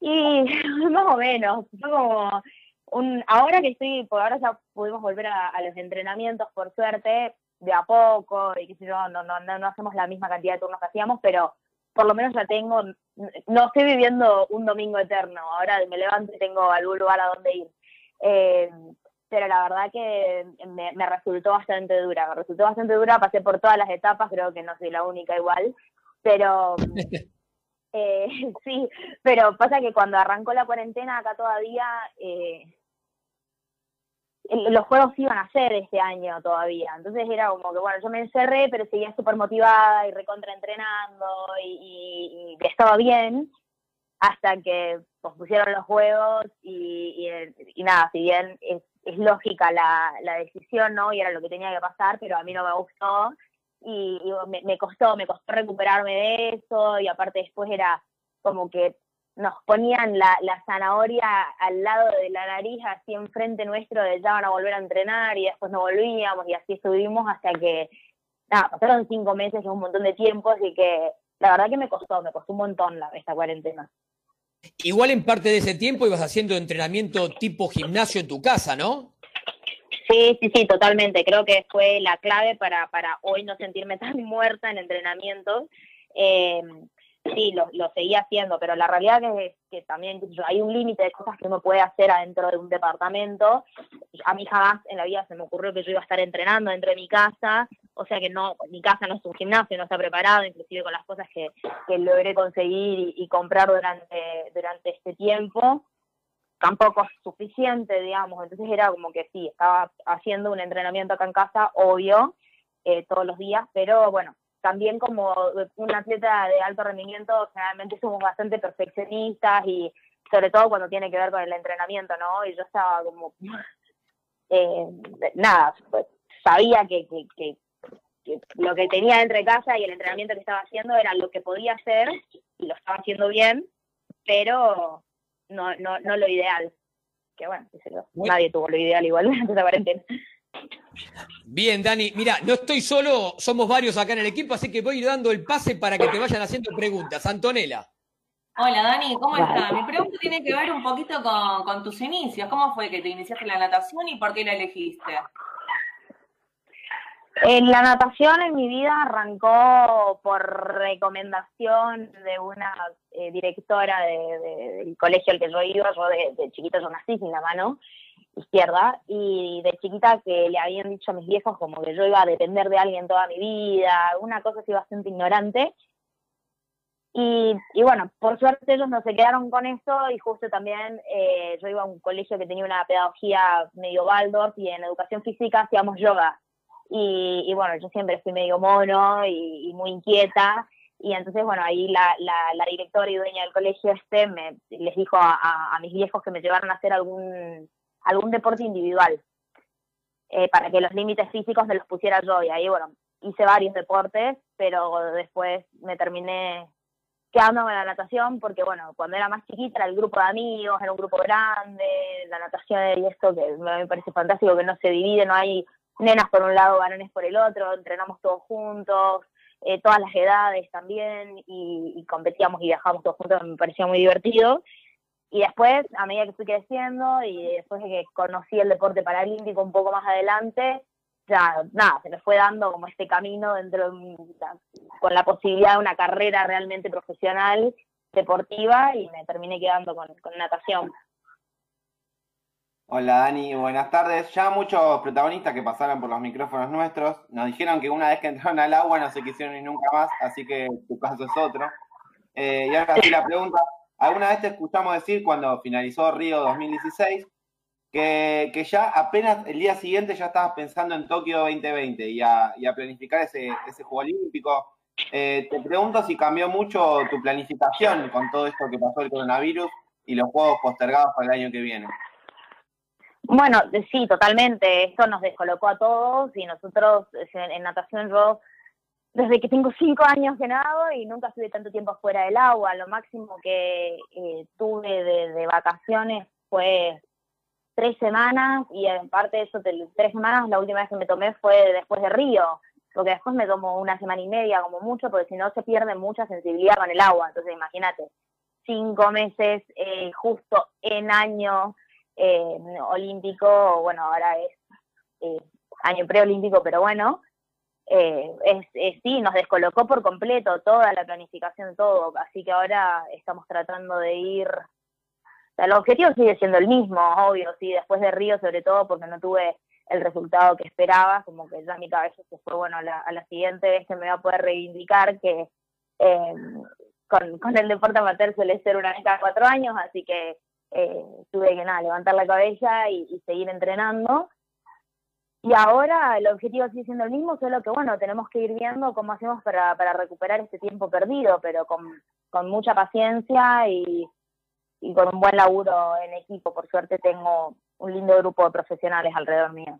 Y *laughs* más o menos, fue como un, ahora que estoy, por ahora ya pudimos volver a, los entrenamientos por suerte, de a poco, y que si no, no, no, no hacemos la misma cantidad de turnos que hacíamos, pero por lo menos ya tengo, no estoy viviendo un domingo eterno, ahora me levanto y tengo algún lugar a donde ir. Eh, pero la verdad que me, resultó bastante dura, me resultó bastante dura, pasé por todas las etapas, creo que no soy la única igual, pero *laughs* eh, *laughs* sí, pero pasa que cuando arrancó la cuarentena acá todavía eh, los juegos iban a ser este año todavía, entonces era como que bueno, yo me encerré, pero seguía súper motivada y recontra entrenando y, y, estaba bien, hasta que pusieron los juegos y, y, nada, si bien es, es lógica la, la, decisión, ¿no? Y era lo que tenía que pasar, pero a mí no me gustó y, me, costó, me costó recuperarme de eso y aparte después era como que nos ponían la, la zanahoria al lado de la nariz, así enfrente nuestro, de ya van a volver a entrenar y después no volvíamos y así estuvimos hasta que, nada, pasaron cinco meses, un montón de tiempo, así que la verdad que me costó, me costó un montón la, esta cuarentena. Igual en parte de ese tiempo ibas haciendo entrenamiento tipo gimnasio en tu casa, ¿no? Sí, sí, sí, totalmente. Creo que fue la clave para, para hoy no sentirme tan *laughs* muerta en entrenamientos. Eh, sí, lo, lo seguía haciendo, pero la realidad es que también hay un límite de cosas que uno puede hacer adentro de un departamento. A mí jamás en la vida se me ocurrió que yo iba a estar entrenando dentro de mi casa, o sea que no, mi casa no es un gimnasio, no está preparado, inclusive con las cosas que, que logré conseguir y, y comprar durante, durante este tiempo tampoco es suficiente, digamos. Entonces era como que sí, estaba haciendo un entrenamiento acá en casa, obvio, eh, todos los días, pero bueno, también como un atleta de alto rendimiento, generalmente somos bastante perfeccionistas y sobre todo cuando tiene que ver con el entrenamiento, ¿no? Y yo estaba como, *laughs* eh, nada, pues, sabía que, que, que, que lo que tenía dentro de casa y el entrenamiento que estaba haciendo era lo que podía hacer y lo estaba haciendo bien, pero no, no, no lo ideal. Que bueno, nadie tuvo lo ideal igual *laughs* durante esa cuarentena. Bien, Dani, mira, no estoy solo, somos varios acá en el equipo, así que voy dando el pase para que te vayan haciendo preguntas. Antonella. Hola Dani, ¿cómo estás? Mi pregunta tiene que ver un poquito con, con tus inicios. ¿Cómo fue que te iniciaste en la natación y por qué la elegiste? En la natación en mi vida arrancó por recomendación de una eh, directora de- de- del colegio al que yo iba. Yo de, de chiquita yo nací sin la mano izquierda y de chiquita que le habían dicho a mis viejos como que yo iba a depender de alguien toda mi vida, una cosa así bastante ignorante. Y, y bueno, por suerte ellos no se quedaron con eso y justo también eh, yo iba a un colegio que tenía una pedagogía medio Waldorf y en educación física hacíamos yoga. Y, y bueno, yo siempre fui medio mono y, y muy inquieta. Y entonces, bueno, ahí la, la, la directora y dueña del colegio este me, les dijo a, a- a mis viejos que me llevaran a hacer algún, algún deporte individual eh, para que los límites físicos me los pusiera yo. Y ahí, bueno, hice varios deportes, pero después me terminé quedando con la natación porque, bueno, cuando era más chiquita era el grupo de amigos, era un grupo grande, la natación y esto que me parece fantástico, que no se divide, no hay nenas por un lado, varones por el otro, entrenamos todos juntos, eh, todas las edades también, y, y competíamos y viajábamos todos juntos, me parecía muy divertido. Y después, a medida que fui creciendo y después de que conocí el deporte paralímpico un poco más adelante, ya nada, se me fue dando como este camino dentro de con la posibilidad de una carrera realmente profesional, deportiva, y me terminé quedando con, con natación. Hola Dani, buenas tardes. Ya muchos protagonistas que pasaron por los micrófonos nuestros nos dijeron que una vez que entraron al agua no se quisieron ir nunca más, así que tu caso es otro. Eh, y ahora sí la pregunta, ¿alguna vez te escuchamos decir cuando finalizó Río 2016 que, que ya apenas el día siguiente ya estabas pensando en Tokio 2020 y a, y a planificar ese, ese Juego Olímpico? Eh, te pregunto si cambió mucho tu planificación con todo esto que pasó el coronavirus y los Juegos postergados para el año que viene. Bueno, sí, totalmente. Esto nos descolocó a todos y nosotros en natación yo desde que tengo cinco años que nado y nunca estuve tanto tiempo fuera del agua. Lo máximo que eh, tuve de, vacaciones fue tres semanas y en parte de eso, tres semanas, la última vez que me tomé fue después de Río, porque después me tomo una semana y media como mucho, porque si no se pierde mucha sensibilidad con el agua. Entonces imagínate, cinco meses eh, justo en año eh, olímpico, bueno, ahora es eh, año preolímpico, pero bueno, eh, es, sí, nos descolocó por completo toda la planificación, todo, así que ahora estamos tratando de ir, o sea, el objetivo sigue siendo el mismo, obvio, sí, después de Río sobre todo porque no tuve el resultado que esperaba, como que ya mi cabeza se fue, bueno, la, a la siguiente vez que me va a poder reivindicar que eh, con, con el deporte amateur suele ser una vez cada cuatro años, así que eh, tuve que nada, levantar la cabeza y seguir entrenando. Y ahora el objetivo sigue siendo el mismo, solo que bueno, tenemos que ir viendo cómo hacemos para, para recuperar este tiempo perdido, pero con, con mucha paciencia y, y con un buen laburo en equipo. Por suerte tengo un lindo grupo de profesionales alrededor mío.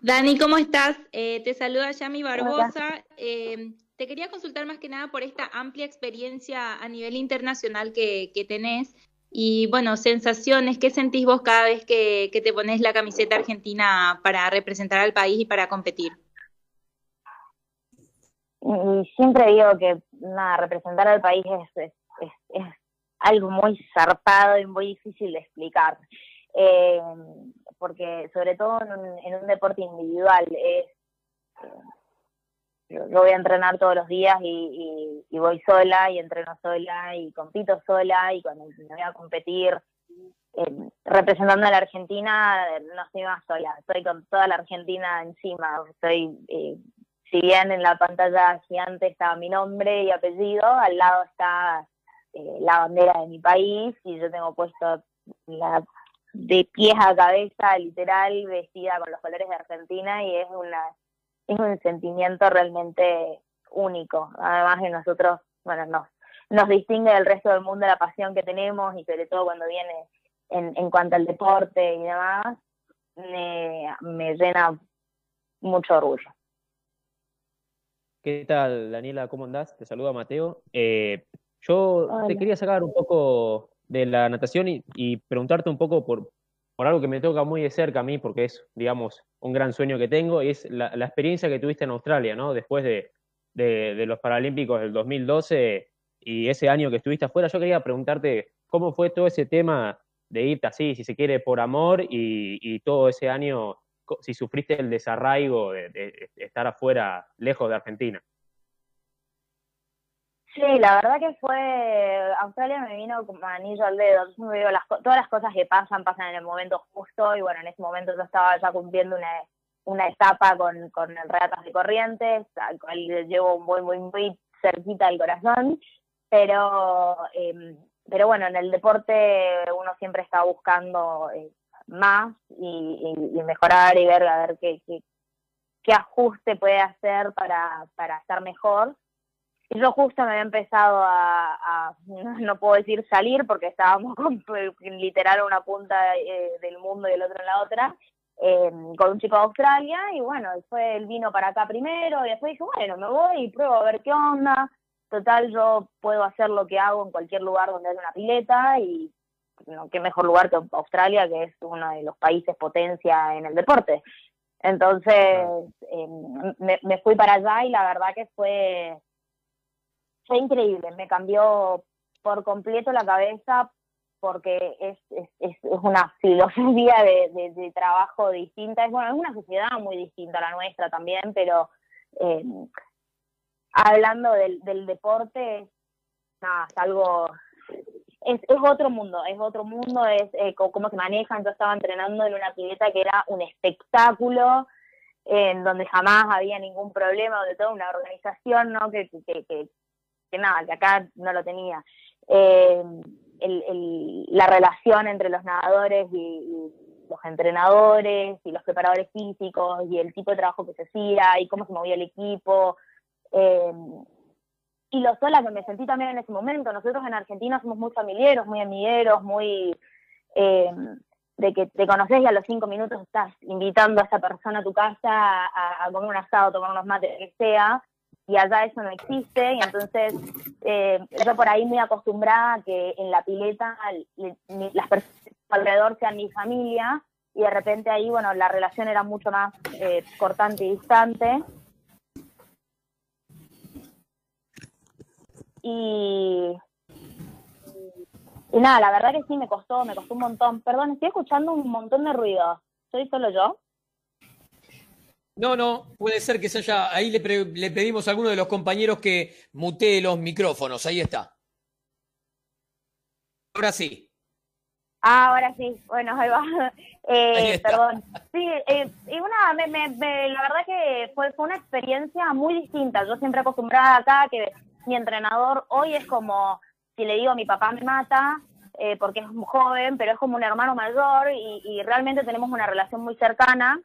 Dani, ¿cómo estás? Eh, te saluda Yami. Barbosa. Eh, te quería consultar más que nada por esta amplia experiencia a nivel internacional que, que tenés y, bueno, sensaciones, ¿qué sentís vos cada vez que, te pones la camiseta argentina para representar al país y para competir? Y siempre digo que nada, representar al país es, algo muy zarpado y muy difícil de explicar. Eh, porque sobre todo en un, en un deporte individual es yo voy a entrenar todos los días y, voy sola y entreno sola y compito sola y cuando me voy a competir eh, representando a la Argentina no estoy más sola, estoy con toda la Argentina encima, estoy, eh, si bien en la pantalla gigante está mi nombre y apellido, al lado está eh, la bandera de mi país y yo tengo puesto la de pies a cabeza, literal, vestida con los colores de Argentina y es una es un sentimiento realmente único. Además de nosotros, bueno, nos, nos distingue del resto del mundo la pasión que tenemos y sobre todo cuando viene en, en cuanto al deporte y demás, me, me llena mucho orgullo. ¿Qué tal, Daniela? ¿Cómo andás? Te saluda Mateo. Eh, yo te quería sacar un poco de la natación y, y preguntarte un poco por, por algo que me toca muy de cerca a mí, porque es, digamos, un gran sueño que tengo, y es la, experiencia que tuviste en Australia, ¿no? Después de, los Paralímpicos del 2012 y ese año que estuviste afuera, yo quería preguntarte cómo fue todo ese tema de irte así, si se quiere, por amor, y, todo ese año, si sufriste el desarraigo de estar afuera, lejos de Argentina. Sí, la verdad que fue, Australia me vino como anillo al dedo, las, todas las cosas que pasan, pasan en el momento justo y bueno, en ese momento yo estaba ya cumpliendo una, una etapa con, con el Regatas de Corrientes, al cual llevo muy, muy, muy cerquita del corazón, pero, eh, pero bueno, en el deporte uno siempre está buscando eh, más y, y, mejorar y ver a ver qué, qué, qué ajuste puede hacer para, para estar mejor y yo justo me había empezado a, *laughs* no puedo decir salir porque estábamos con, literal una punta eh, del mundo y el otro en la otra, eh, con un chico de Australia y bueno, fue él vino para acá primero y después dije, bueno, me voy y pruebo a ver qué onda. Total, yo puedo hacer lo que hago en cualquier lugar donde haya una pileta y no, qué mejor lugar que Australia, que es uno de los países potencia en el deporte. Entonces, eh, me, me fui para allá y la verdad que fue fue increíble, me cambió por completo la cabeza porque es, es, es una filosofía de, trabajo distinta, es, bueno, es una sociedad muy distinta a la nuestra también, pero eh, hablando del, del deporte, es algo, es, es otro mundo, es otro mundo, es eh, cómo se manejan, yo estaba entrenando en una pileta que era un espectáculo, en donde jamás había ningún problema, de toda una organización, ¿no? que, que, que nada, que acá no lo tenía. Eh, la relación entre los nadadores y, los entrenadores y los preparadores físicos y el tipo de trabajo que se hacía y cómo se movía el equipo. Eh, y lo sola que me sentí también en ese momento. Nosotros en Argentina somos muy familiares, muy amigueros, muy... Eh, de que te conoces y a los cinco minutos estás invitando a esa persona a tu casa a, a comer un asado, tomar unos mates, que sea, y allá eso no existe, y entonces eh, yo por ahí me acostumbrada a que en la pileta las personas alrededor sean mi familia, y de repente ahí, bueno, la relación era mucho más eh, cortante y distante. Y, y nada, la verdad que sí me costó, me costó un montón. Perdón, estoy escuchando un montón de ruido. ¿Soy solo yo? No, no, puede ser que se haya. Ahí le, pedimos a alguno de los compañeros que mutee los micrófonos. Ahí está. Ahora sí. Ah, ahora sí. Bueno, ahí va. *laughs* Eh, perdón. Sí, eh, y una, me, me, la verdad que fue, fue una experiencia muy distinta. Yo siempre acostumbrada acá que mi entrenador hoy es como, si le digo mi papá me mata, eh, porque es joven, pero es como un hermano mayor y, y realmente tenemos una relación muy cercana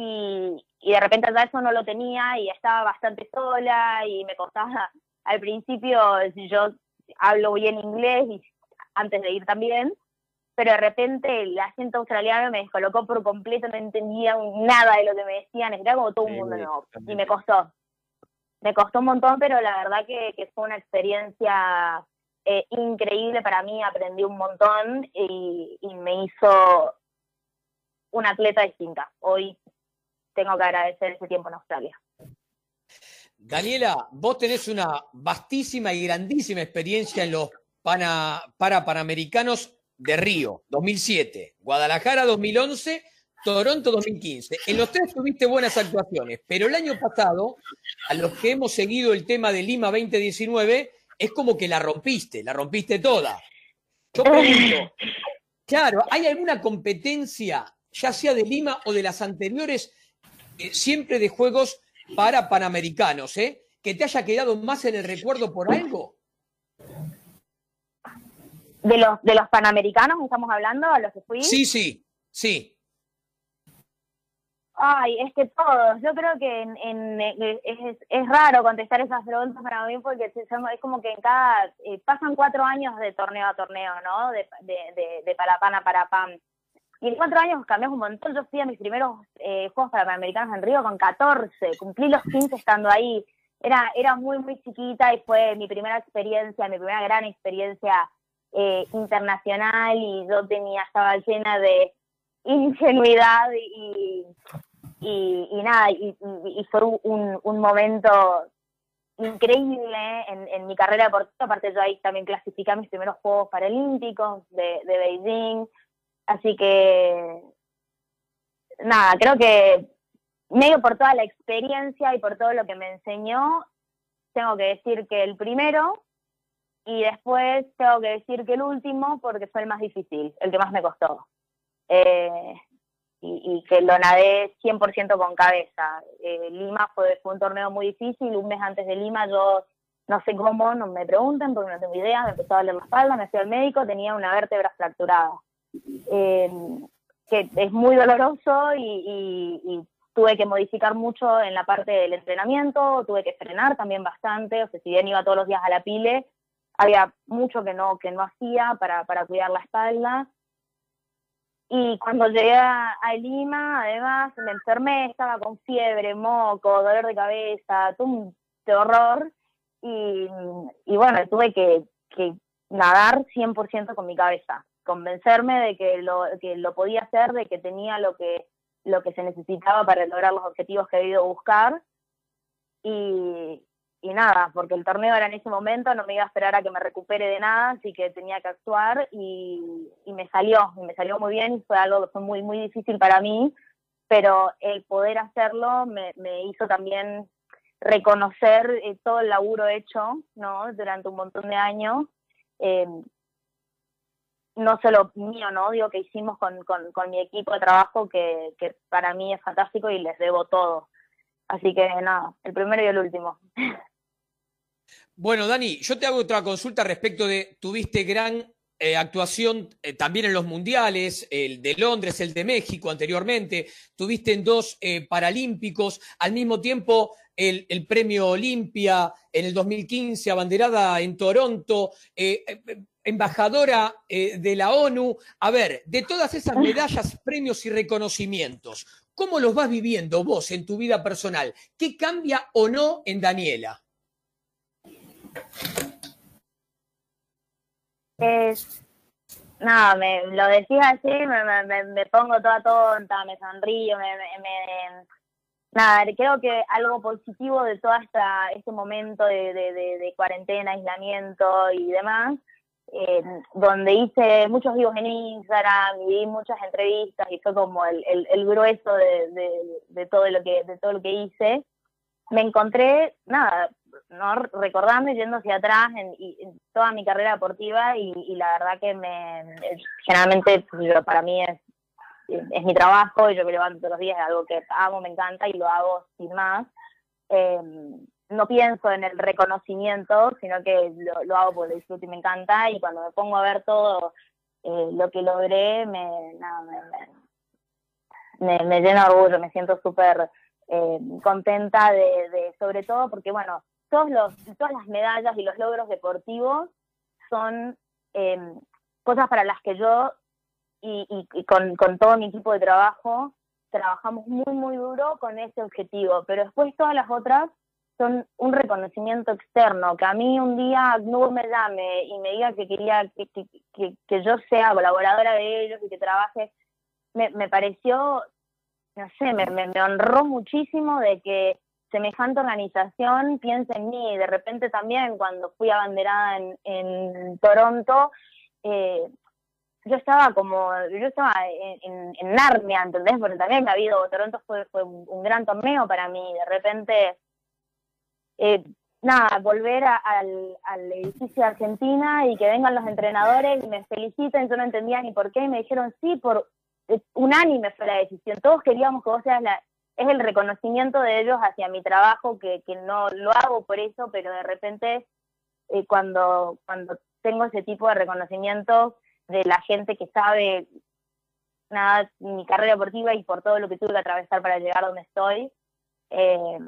y, y de repente ya eso no lo tenía y estaba bastante sola y me costaba *laughs* al principio, yo hablo bien inglés y antes de ir también, pero de repente el acento australiano me descolocó por completo, no entendía nada de lo que me decían, era como todo un mundo nuevo y me costó. Me costó un montón, pero la verdad que, que fue una experiencia eh, increíble para mí, aprendí un montón y, y me hizo una atleta distinta. Hoy tengo que agradecer ese tiempo en Australia. Daniela, vos tenés una vastísima y grandísima experiencia en los para, para Panamericanos de Río, 2007, Guadalajara 2011, Toronto 2015. En los tres tuviste buenas actuaciones, pero el año pasado, a los que hemos seguido el tema de Lima 2019, es como que la rompiste, la rompiste toda. Yo *laughs* pregunto, claro, ¿hay alguna competencia, ya sea de Lima o de las anteriores, eh, siempre de juegos para panamericanos, eh, que te haya quedado más en el recuerdo por algo? De los, de los panamericanos estamos hablando, a los que fui. Sí, sí, sí. Ay, es que todos. Yo creo que en, es, es, raro contestar esas preguntas para mí porque es como que en cada. Eh, pasan cuatro años de torneo a torneo, ¿no? De, de, de, de Palapana para PAM. Y en cuatro años cambiamos un montón. Yo fui a mis primeros eh, Juegos Panamericanos en Río con 14. Cumplí los 15 estando ahí. Era, era muy, muy chiquita y fue mi primera experiencia, mi primera gran experiencia eh, internacional y yo tenía, estaba llena de ingenuidad y, y, nada, y, fue un, un, momento increíble en, en, mi carrera deportiva, aparte yo ahí también clasificé mis primeros Juegos Paralímpicos de, de Beijing, así que nada, creo que medio por toda la experiencia y por todo lo que me enseñó, tengo que decir que el primero y después tengo que decir que el último porque fue el más difícil, el que más me costó. Eh, y, que lo nadé 100% con cabeza. Eh, Lima fue, fue un torneo muy difícil, un mes antes de Lima yo no sé cómo, no me pregunten porque no tengo idea, me empezó a doler la espalda, me fui al médico, tenía una vértebra fracturada. Eh, que es muy doloroso y, tuve que modificar mucho en la parte del entrenamiento, tuve que frenar también bastante, o sea, si bien iba todos los días a la pile, había mucho que no, que no hacía para, para cuidar la espalda. Y cuando llegué a, Lima, además, me enfermé, estaba con fiebre, moco, dolor de cabeza, todo un horror. Y, y bueno, tuve que, que nadar 100% con mi cabeza, convencerme de que lo, que lo podía hacer, de que tenía lo que, lo que se necesitaba para lograr los objetivos que he ido a buscar. Y, y nada, porque el torneo era en ese momento, no me iba a esperar a que me recupere de nada, así que tenía que actuar y, y me salió, y me salió muy bien y fue algo que fue muy, muy difícil para mí, pero el poder hacerlo me, me hizo también reconocer eh, todo el laburo hecho, ¿no? Durante un montón de años, eh, no solo mío, ¿no? Digo que hicimos con, con, mi equipo de trabajo, que, que para mí es fantástico y les debo todo. Así que nada, el primero y el último. Bueno, Dani, yo te hago otra consulta respecto de, tuviste gran eh, actuación eh, también en los mundiales, el de Londres, el de México anteriormente, tuviste en dos eh, Paralímpicos, al mismo tiempo el, el, premio Olimpia en el 2015, abanderada en Toronto, embajadora de la ONU. A ver, de todas esas medallas, premios y reconocimientos, ¿cómo los vas viviendo vos en tu vida personal? ¿Qué cambia o no en Daniela? Es, nada, me lo decís así, me, me, pongo toda tonta, me sonrío, me, me, nada, creo que algo positivo de todo este momento de, de, de, cuarentena, aislamiento y demás, eh, donde hice muchos vivos en Instagram y muchas entrevistas y fue como el, el, el grueso de, de, todo lo que de todo lo que hice me encontré nada no recordando yendo hacia atrás en, toda mi carrera deportiva y, la verdad que me generalmente pues, para mí es, es mi trabajo y yo me levanto todos los días es algo que amo, me encanta y lo hago sin más. Em, no pienso en el reconocimiento, sino que lo, hago porque lo disfruto y me encanta y cuando me pongo a ver todo eh, lo que logré me, me, me, llena de orgullo, me siento súper eh, contenta de, sobre todo porque bueno, todos los, todas las medallas y los logros deportivos son em, cosas para las que yo y, con, todo mi equipo de trabajo trabajamos muy, muy duro con ese objetivo, pero después todas las otras son un reconocimiento externo, que a mí un día no me llame y me diga que quería que, yo sea colaboradora de ellos y que trabaje, me, me pareció, no sé, me, me honró muchísimo de que semejante organización piense en mí. De repente también cuando fui abanderada en, en Toronto, eh, yo estaba como, yo estaba en, en, Narnia, ¿entendés? Porque también ha habido, Toronto fue, fue un, gran torneo para mí. De repente, eh, nada, volver al, al edificio de Argentina y que vengan los entrenadores y me feliciten, yo no entendía ni por qué, y me dijeron sí, por eh, unánime fue la decisión. Todos queríamos que vos seas la, es el reconocimiento de ellos hacia mi trabajo, que, que no lo hago por eso, pero de repente eh, cuando, cuando tengo ese tipo de reconocimiento de la gente que sabe nada mi carrera deportiva y por todo lo que tuve que atravesar para llegar donde estoy, eh,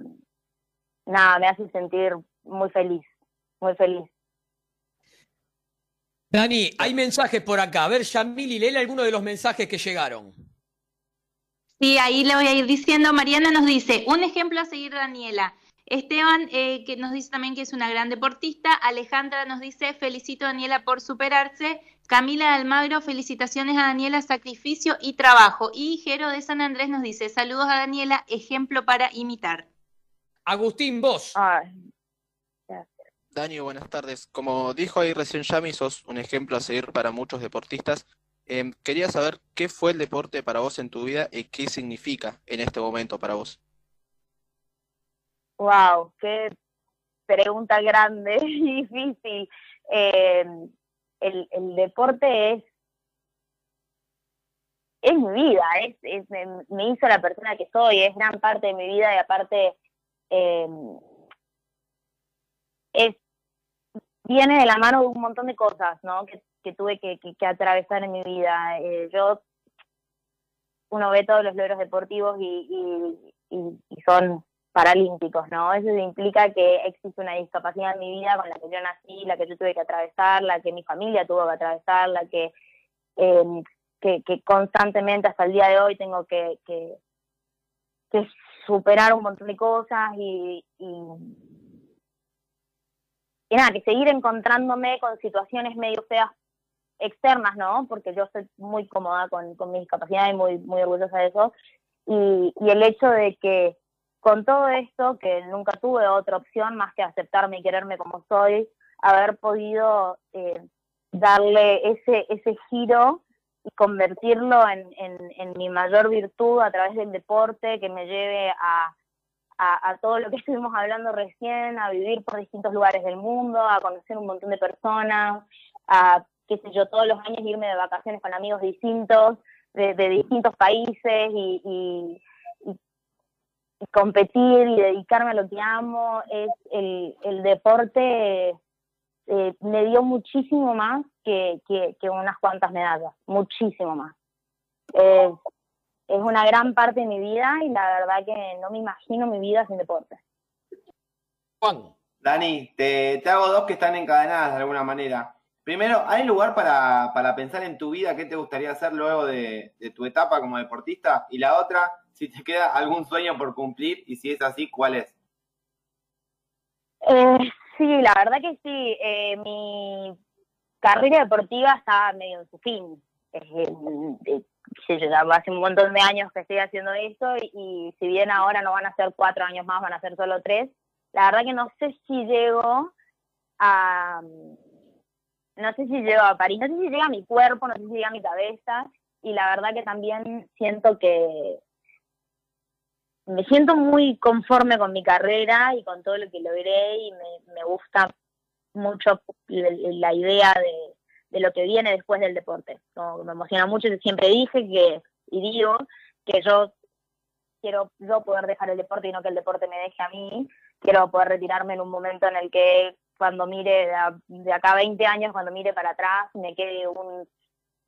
nada, me hace sentir muy feliz, muy feliz. Dani, hay mensajes por acá. A ver, Yamil y lee alguno de los mensajes que llegaron. Sí, ahí le voy a ir diciendo. Mariana nos dice, un ejemplo a seguir, Daniela. Esteban, eh, que nos dice también que es una gran deportista. Alejandra nos dice, felicito a Daniela por superarse. Camila Almagro, felicitaciones a Daniela, sacrificio y trabajo. Y Jero de San Andrés nos dice, saludos a Daniela, ejemplo para imitar. Agustín, vos. Dani, buenas tardes. Como dijo ahí recién Yami, sos un ejemplo a seguir para muchos deportistas. Em, quería saber qué fue el deporte para vos en tu vida y qué significa en este momento para vos. Wow, qué pregunta grande *laughs* y difícil. Em, el, el, deporte es es mi vida, es, me, hizo la persona que soy, es gran parte de mi vida y aparte em, es viene de la mano de un montón de cosas, ¿no? Que tuve que, que, atravesar en mi vida. Eh, yo, uno ve todos los logros deportivos y, son paralímpicos, ¿no? Eso implica que existe una discapacidad en mi vida con la que yo nací, la que yo tuve que atravesar, la que mi familia tuvo que atravesar, la que, em, constantemente hasta el día de hoy tengo que, superar un montón de cosas y, y, y nada, que seguir encontrándome con situaciones medio feas externas, ¿no? Porque yo estoy muy cómoda con, con mi discapacidad y muy, muy orgullosa de eso. Y, y el hecho de que con todo esto, que nunca tuve otra opción más que aceptarme y quererme como soy, haber podido eh, darle ese, ese giro y convertirlo en, en, mi mayor virtud a través del deporte que me lleve a, a, todo lo que *laughs* estuvimos hablando recién, a vivir por distintos lugares del mundo, a conocer un montón de personas, a qué sé yo, todos los años irme de vacaciones con amigos distintos, de, distintos países y, y, competir y dedicarme a lo que amo, es el, el deporte eh, me dio muchísimo más que, que, unas cuantas medallas, muchísimo más. es una gran parte de mi vida y la verdad que no me imagino mi vida sin deporte. Juan. Dani, te, te hago dos que están encadenadas de alguna manera. Primero, ¿hay lugar para, para, pensar en tu vida qué te gustaría hacer luego de, tu etapa como deportista? Y la otra, si te queda algún sueño por cumplir y si es así, ¿cuál es? Eh, sí, la verdad que sí. Eh, mi carrera deportiva está medio en su fin. Eh, hace un montón de años que estoy haciendo esto y, si bien ahora no van a ser cuatro años más, van a ser solo tres, la verdad que no sé si llego a no sé si llego a París, no sé si llega a mi cuerpo, no sé si llega a mi cabeza, y la verdad que también siento que me siento muy conforme con mi carrera y con todo lo que logré y me, me gusta mucho la idea de, de, lo que viene después del deporte. me emociona mucho, siempre dije que, y digo, que yo quiero yo poder dejar el deporte y no que el deporte me deje a mí, quiero poder retirarme en un momento en el que cuando mire de, acá a 20 años, cuando mire para atrás, me quede un,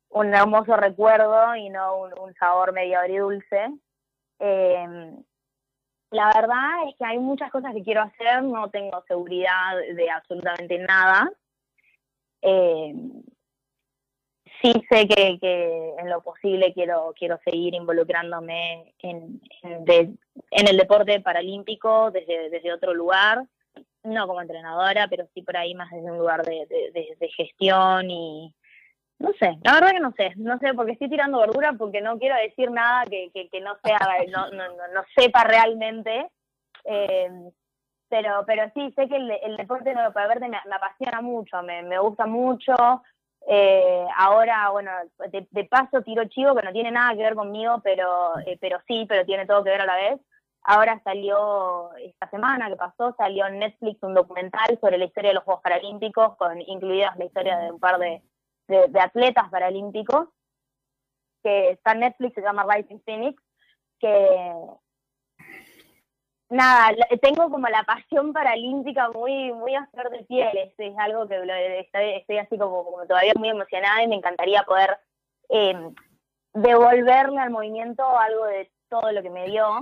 un hermoso recuerdo y no un, sabor medio agridulce. Eh, la verdad es que hay muchas cosas que quiero hacer, no tengo seguridad de absolutamente nada. Eh, sí sé que, en lo posible quiero, quiero seguir involucrándome en, en, en el deporte paralímpico desde, desde otro lugar no como entrenadora, pero sí por ahí más desde un lugar de, de, gestión y no sé, la verdad que no sé, no sé, porque estoy tirando verdura porque no quiero decir nada que, que, no sea, no, no, no, sepa realmente, Eh, pero, pero sí, sé que el, deporte no para verte me, me, apasiona mucho, me, me gusta mucho. Eh, ahora, bueno, de, paso tiro chivo que no tiene nada que ver conmigo, pero, eh, pero sí, pero tiene todo que ver a la vez. Ahora salió, esta semana que pasó, salió en Netflix un documental sobre la historia de los Juegos Paralímpicos, con incluidas la historia de un par de, de, atletas paralímpicos, que está en Netflix, se llama Rising Phoenix, que nada, tengo como la pasión paralímpica muy, muy a flor de piel, es, algo que estoy, así como, todavía muy emocionada y me encantaría poder em, devolverle al movimiento algo de todo lo que me dio.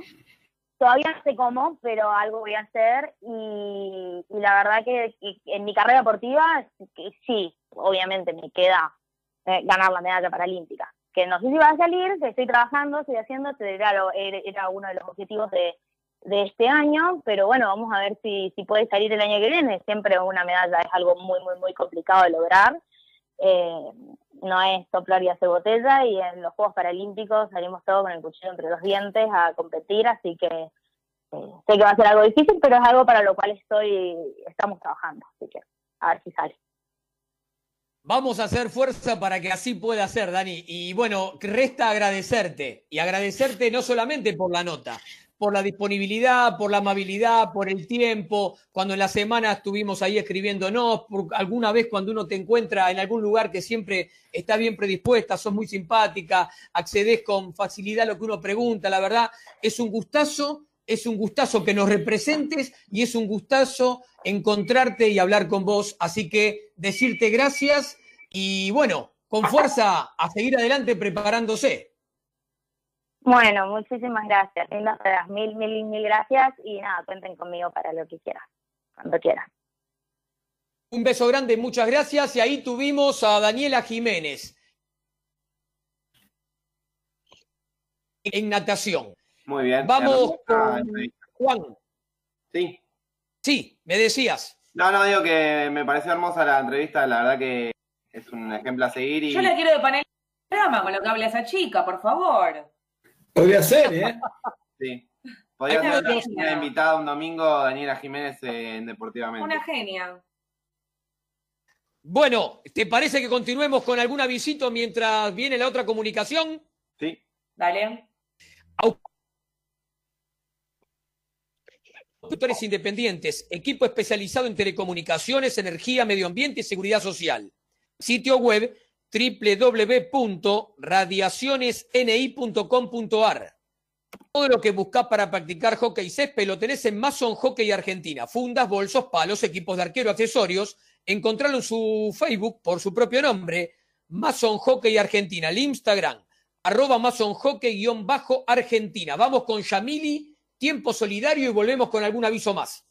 Todavía no sé cómo, pero algo voy a hacer y, la verdad que, en mi carrera deportiva sí, obviamente me queda eh, ganar la medalla paralímpica. Que no sé si va a salir, estoy trabajando, estoy haciendo, era, era uno de los objetivos de, de este año, pero bueno, vamos a ver si, si puede salir el año que viene. Siempre una medalla es algo muy, muy, muy complicado de lograr. Eh, no es soplar y hacer botella y en los Juegos Paralímpicos salimos todos con el cuchillo entre los dientes a competir, así que eh, sé que va a ser algo difícil, pero es algo para lo cual estoy, estamos trabajando, así que a ver si sale. Vamos a hacer fuerza para que así pueda ser, Dani. Y bueno, resta agradecerte. Y agradecerte no solamente por la nota, por la disponibilidad, por la amabilidad, por el tiempo, cuando en la semana estuvimos ahí escribiéndonos, por alguna vez cuando uno te encuentra en algún lugar que siempre está bien predispuesta, sos muy simpática, accedes con facilidad a lo que uno pregunta, la verdad, es un gustazo, es un gustazo que nos representes y es un gustazo encontrarte y hablar con vos, así que decirte gracias y bueno, con fuerza a seguir adelante preparándose. Bueno, muchísimas gracias. Mil, mil, mil gracias y nada, cuenten conmigo para lo que quieran, cuando quieran. Un beso grande, muchas gracias. Y ahí tuvimos a Daniela Jiménez en natación. Muy bien. Vamos con Juan. Sí. Sí, me decías. No, no, digo que me pareció hermosa la entrevista, la verdad que es un ejemplo a seguir. Y... Yo le quiero de panel con lo que habla esa chica, por favor. Podría ser, ¿eh? Sí. Podría ser una invitada un domingo Daniela Jiménez en Deportivamente. Una genia. Bueno, ¿te parece que continuemos con algún avisito mientras viene la otra comunicación? Sí. Dale. Autores independientes, equipo especializado en telecomunicaciones, energía, medio ambiente y seguridad social. Sitio web www.radiacionesni.com.ar. Todo lo que buscas para practicar hockey césped lo tenés en Mason Hockey Argentina. Fundas, bolsos, palos, equipos de arquero, accesorios. Encontralo en su Facebook por su propio nombre, Mason Hockey Argentina. El Instagram, arroba Mason Hockey-Argentina. Vamos con Yamili, tiempo solidario y volvemos con algún aviso más.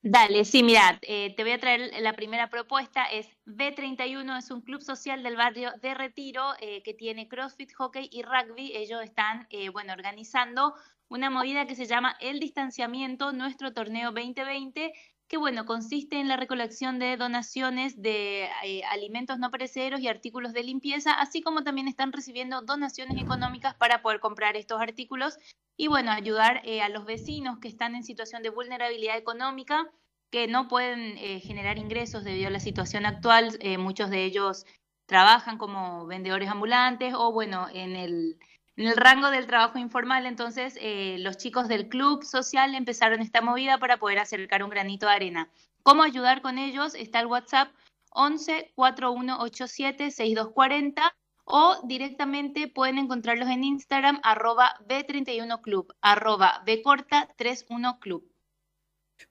Dale, sí, mirad, eh, te voy a traer la primera propuesta, es B31, es un club social del barrio de Retiro eh, que tiene CrossFit, hockey y rugby. Ellos están, eh, bueno, organizando una movida que se llama El Distanciamiento, nuestro torneo 2020, que, bueno, consiste en la recolección de donaciones de alimentos no perecederos y artículos de limpieza, así como también están recibiendo donaciones económicas para poder comprar estos artículos y bueno, ayudar eh, a los vecinos que están en situación de vulnerabilidad económica, que no pueden eh, generar ingresos debido a la situación actual. Eh, muchos de ellos trabajan como vendedores ambulantes o bueno, en el, en el rango del trabajo informal. Entonces, los chicos del club social empezaron esta movida para poder acercar un granito de arena. ¿Cómo ayudar con ellos? Está el WhatsApp 11 4187 6240 o directamente pueden encontrarlos en Instagram arroba B31Club, arroba B31Club.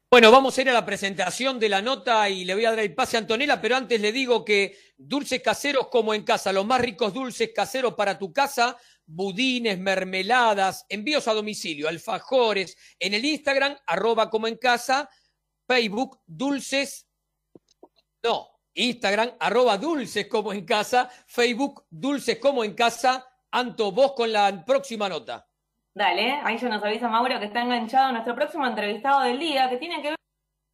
Bueno, vamos a ir a la presentación de la nota y le voy a dar el pase a Antonella, pero antes le digo que dulces caseros como en casa, los más ricos dulces caseros para tu casa, budines, mermeladas, envíos a domicilio, alfajores, en el Instagram, arroba como en casa, Facebook, dulces, no, Instagram, arroba dulces como en casa, Facebook, dulces como en casa. Anto, vos con la próxima nota. Dale, ahí ya nos avisa Mauro que está enganchado nuestro próximo entrevistado del día, que tiene que ver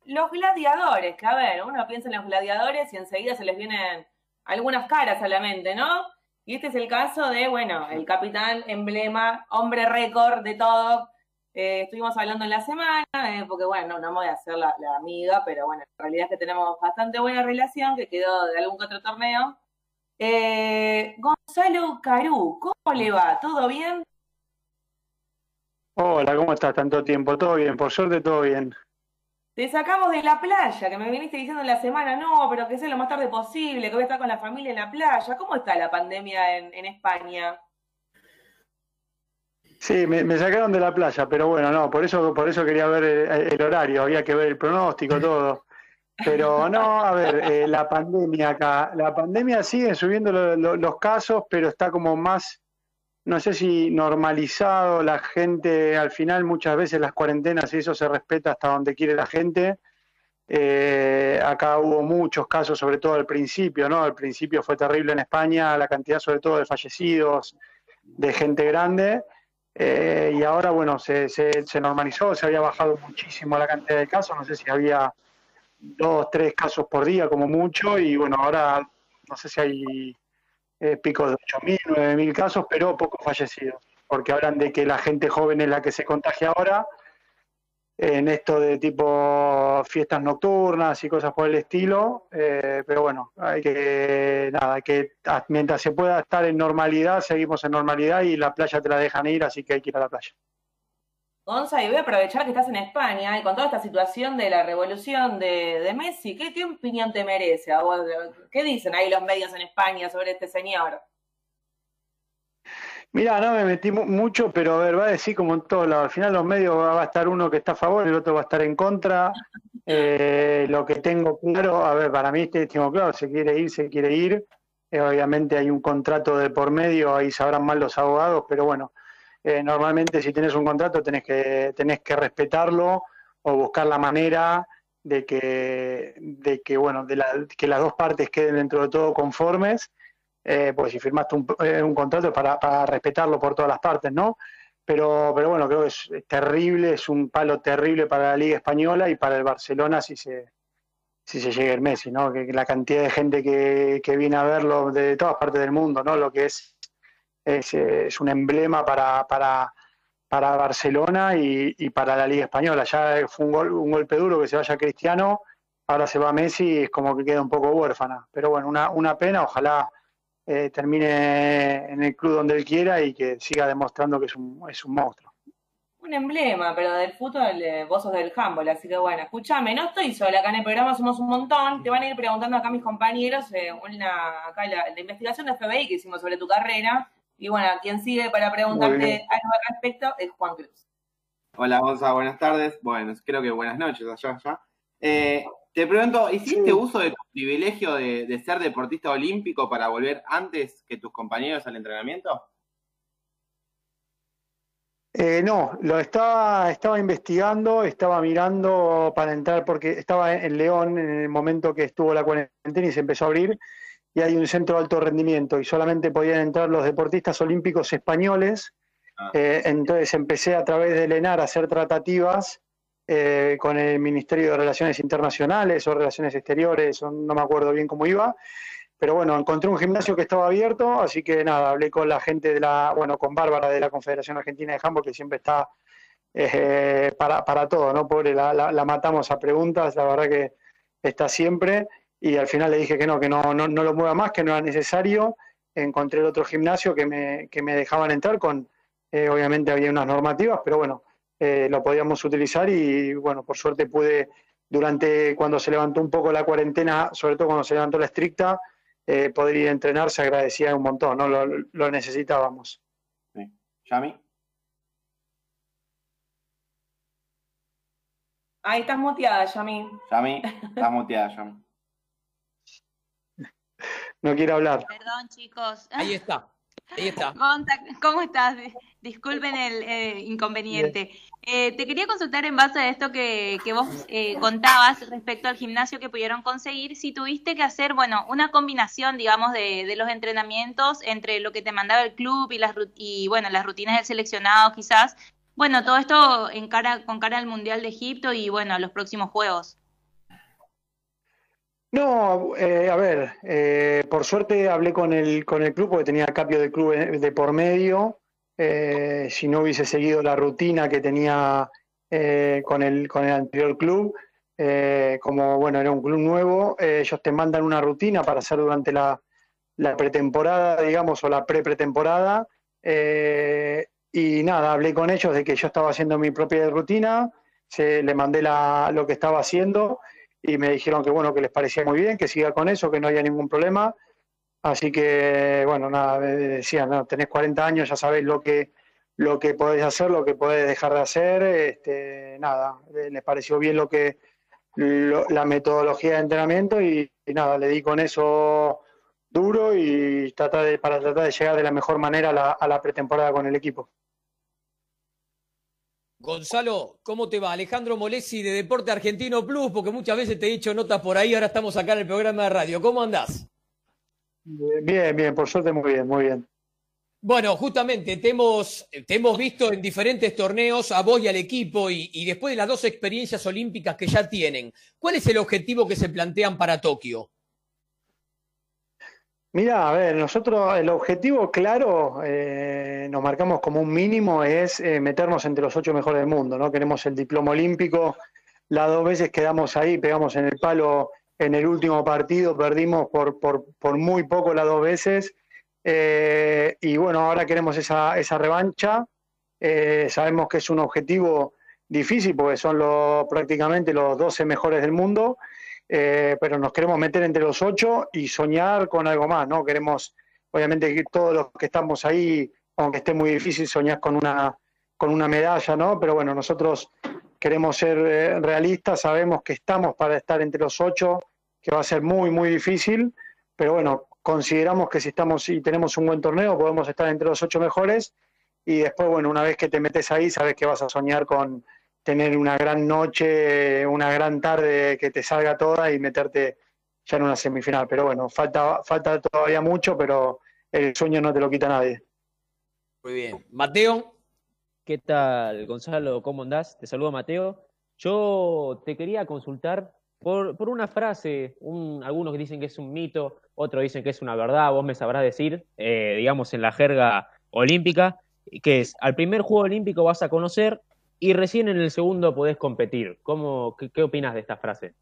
los gladiadores, que a ver, uno piensa en los gladiadores y enseguida se les vienen algunas caras a la mente, ¿no? Y este es el caso de, bueno, el capitán, emblema, hombre récord de todo, Eh, estuvimos hablando en la semana, eh, porque bueno, no, no me voy a hacer la, la amiga, pero bueno, la realidad es que tenemos bastante buena relación, que quedó de algún que otro torneo. Eh, Gonzalo Carú, ¿cómo le va? ¿Todo bien? Hola, ¿cómo estás? Tanto tiempo, todo bien, por suerte todo bien. Te sacamos de la playa, que me viniste diciendo en la semana, no, pero que sea lo más tarde posible, que voy a estar con la familia en la playa. ¿Cómo está la pandemia en, España? Sí, me, sacaron de la playa, pero bueno, no, por eso, por eso quería ver el, horario, había que ver el pronóstico, todo. Pero no, a ver, eh, la pandemia acá, la pandemia sigue subiendo lo- lo- los casos, pero está como más, no sé si normalizado, la gente, al final muchas veces las cuarentenas y eso se respeta hasta donde quiere la gente. Eh, acá hubo muchos casos, sobre todo al principio, ¿no? Al principio fue terrible en España, la cantidad sobre todo de fallecidos, de gente grande. Eh, y ahora, bueno, se, se, se normalizó, se había bajado muchísimo la cantidad de casos, no sé si había dos, tres casos por día como mucho, y bueno, ahora no sé si hay eh, picos de 8.000, 9.000 casos, pero pocos fallecidos, porque hablan de que la gente joven es la que se contagia ahora, en esto de tipo fiestas nocturnas y cosas por el estilo, eh, pero bueno, hay que, nada, que mientras se pueda estar en normalidad, seguimos en normalidad y la playa te la dejan ir, así que hay que ir a la playa. Gonza, y voy a aprovechar que estás en España y con toda esta situación de la revolución de, de Messi, ¿qué, qué opinión te merece a vos? ¿Qué dicen ahí los medios en España sobre este señor? Mira, no me metí mu- mucho, pero a ver, va a decir como en todos lados. Al final los medios va va a estar uno que está a favor, el otro va a estar en contra. *laughs* Eh, lo que tengo claro, a ver, para mí este tengo claro, se quiere ir, se quiere ir. Eh, obviamente hay un contrato de por medio, ahí sabrán mal los abogados, pero bueno, eh, normalmente si tenés un contrato tenés que, tenés que respetarlo o buscar la manera de que, de que bueno, de la- que las dos partes queden dentro de todo conformes eh, pues si firmaste un, eh, un contrato es para, para respetarlo por todas las partes, ¿no? Pero, pero bueno, creo que es, terrible, es un palo terrible para la Liga Española y para el Barcelona si se, si se llega el Messi, ¿no? Que la cantidad de gente que, que viene a verlo de todas partes del mundo, ¿no? Lo que es, es, un emblema para, para, para Barcelona y, y para la Liga Española. Ya fue un, gol- un golpe duro que se vaya Cristiano, ahora se va Messi y es como que queda un poco huérfana. Pero bueno, una, una pena, ojalá eh, termine en el club donde él quiera y que siga demostrando que es un, es un monstruo. Un emblema, pero del fútbol eh, vos sos del handball, así que bueno, escúchame, no estoy sola acá en el programa, somos un montón, te van a ir preguntando acá mis compañeros, eh, una, acá la, la investigación de FBI que hicimos sobre tu carrera, y bueno, quien sigue para preguntarte algo al respecto es Juan Cruz. Hola, Gonza, buenas tardes. Bueno, creo que buenas noches allá, allá. Eh, te pregunto, ¿hiciste uso de tu privilegio de, de ser deportista olímpico para volver antes que tus compañeros al entrenamiento? Eh, no, lo estaba, estaba investigando, estaba mirando para entrar, porque estaba en León en el momento que estuvo la cuarentena y se empezó a abrir, y hay un centro de alto rendimiento, y solamente podían entrar los deportistas olímpicos españoles. Eh, entonces empecé a través del ENAR a hacer tratativas eh, con el Ministerio de Relaciones Internacionales o Relaciones Exteriores, o no me acuerdo bien cómo iba, pero bueno, encontré un gimnasio que estaba abierto, así que nada, hablé con la gente de la, bueno, con Bárbara de la Confederación Argentina de Handball, que siempre está eh, para, para todo, ¿no? Pobre, la, la- la matamos a preguntas, la verdad que está siempre, y al final le dije que no, que no, no, no lo mueva más, que no era necesario, encontré el otro gimnasio que me, que me dejaban entrar con, eh, obviamente había unas normativas, pero bueno, eh, lo podíamos utilizar y bueno, por suerte pude, durante cuando se levantó un poco la cuarentena, sobre todo cuando se levantó la estricta, eh, poder ir a entrenar se agradecía un montón, ¿no? Lo, lo necesitábamos. ¿Yami? Ahí estás muteada, Yami. Yami, estás muteada, Yami. No quiere hablar. Perdón, chicos. Ahí está, ahí está. *laughs* ¿cómo estás? Disculpen el eh, inconveniente. Eh, te quería consultar en base a esto que, que vos eh, contabas respecto al gimnasio que pudieron conseguir, si tuviste que hacer, bueno, una combinación, digamos, de, de los entrenamientos entre lo que te mandaba el club y las rut- y bueno, las rutinas del seleccionado, quizás. Bueno, todo esto en cara, con cara al Mundial de Egipto y bueno, a los próximos Juegos. No, eh, a ver, eh, por suerte hablé con el, con el club porque tenía cambio de club de por medio eh, si no hubiese seguido la rutina que tenía eh, con, el, con el anterior club. Eh, como bueno, era un club nuevo, ellos te mandan una rutina para hacer durante la, la pretemporada, digamos, o la pre-pretemporada. y nada, hablé con ellos de que yo estaba haciendo mi propia rutina, se, le mandé la, lo que estaba haciendo y me dijeron que bueno, que les parecía muy bien, que siga con eso, que no haya ningún problema. Así que, bueno, nada, decían, no, tenés 40 años, ya sabéis lo que, lo que podés hacer, lo que podés dejar de hacer. Este, nada, les pareció bien lo que la metodología de entrenamiento y, nada, le di con eso duro y trata de, para tratar de llegar de la mejor manera a la, a la pretemporada con el equipo. Gonzalo, ¿cómo te va? Alejandro Molesi de Deporte Argentino Plus, porque muchas veces te he dicho notas por ahí, ahora estamos acá en el programa de radio. ¿Cómo andás? Bien, bien, por suerte muy bien, muy bien. Bueno, justamente te hemos, te hemos visto en diferentes torneos a vos y al equipo y, y, después de las dos experiencias olímpicas que ya tienen, ¿cuál es el objetivo que se plantean para Tokio? Mira, a ver, nosotros el objetivo claro, eh, nos marcamos como un mínimo, es eh, meternos entre los ocho mejores del mundo, ¿no? Queremos el diploma olímpico, las dos veces quedamos ahí, pegamos en el palo en el último partido, perdimos por, por, muy poco las dos veces, eh, y bueno, ahora queremos esa, esa revancha, sabemos que es un objetivo difícil porque son los, prácticamente los 12 mejores del mundo, eh, pero nos queremos meter entre los ocho y soñar con algo más, ¿no? Queremos, obviamente, todos los que estamos ahí, aunque esté muy difícil, soñar con una, con una medalla, ¿no? Pero bueno, nosotros queremos ser eh, realistas, sabemos que estamos para estar entre los ocho, que va a ser muy, muy difícil, pero bueno, consideramos que si estamos y tenemos un buen torneo, podemos estar entre los ocho mejores y después, bueno, una vez que te metes ahí, sabes que vas a soñar con tener una gran noche, una gran tarde que te salga toda y meterte ya en una semifinal. Pero bueno, falta, falta todavía mucho, pero el sueño no te lo quita nadie. Muy bien. Mateo. ¿Qué tal, Gonzalo? ¿Cómo andás? Te saludo, Mateo. Yo te quería consultar por, por una frase, un, algunos dicen que es un mito, otros dicen que es una verdad, vos me sabrás decir, eh, digamos, en la jerga olímpica, que es, al primer Juego Olímpico vas a conocer y recién en el segundo podés competir. ¿Cómo, qué, opinas de esta frase?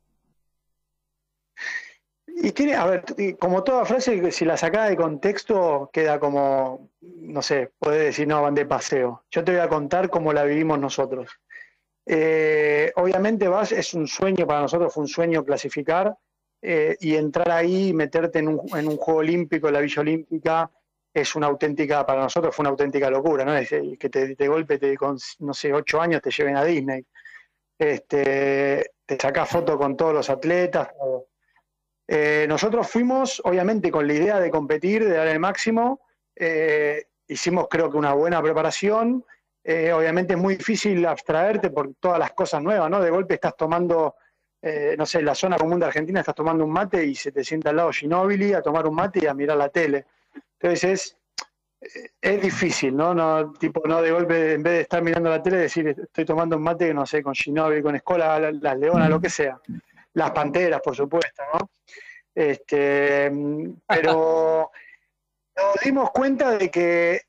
Y tiene, a ver, como toda frase, si la sacás de contexto, queda como, no sé, podés decir, no, van de paseo. Yo te voy a contar cómo la vivimos nosotros. Eh, obviamente vas, es un sueño para nosotros, fue un sueño clasificar eh, y entrar ahí, meterte en un, en un Juego Olímpico, en la Villa Olímpica, es una auténtica, para nosotros fue una auténtica locura, ¿no? Es, que te, golpe, te, con, no sé, ocho años te lleven a Disney. Este, te sacás foto con todos los atletas. Eh, nosotros fuimos, obviamente, con la idea de competir, de dar el máximo. Eh, hicimos, creo que, una buena preparación. Eh, obviamente es muy difícil abstraerte por todas las cosas nuevas, ¿no? De golpe estás tomando, eh, no sé, en la zona común de Argentina estás tomando un mate y se te sienta al lado Ginóbili a tomar un mate y a mirar la tele. Entonces es, es difícil, ¿no? ¿no? Tipo, no de golpe, en vez de estar mirando la tele, decir, estoy tomando un mate, no sé, con Ginóbili, con Escola, las, las Leonas, lo que sea. Las Panteras, por supuesto, ¿no? Este, pero *laughs* nos dimos cuenta de que eh,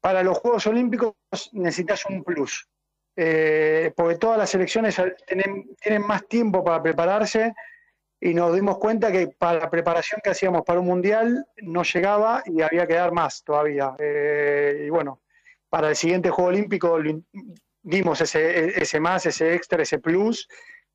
para los Juegos Olímpicos necesitas un plus. Eh, porque todas las selecciones tienen, tienen más tiempo para prepararse y nos dimos cuenta que para la preparación que hacíamos para un mundial no llegaba y había que dar más todavía. Eh, y bueno, para el siguiente Juego Olímpico dimos ese, ese más, ese extra, ese plus,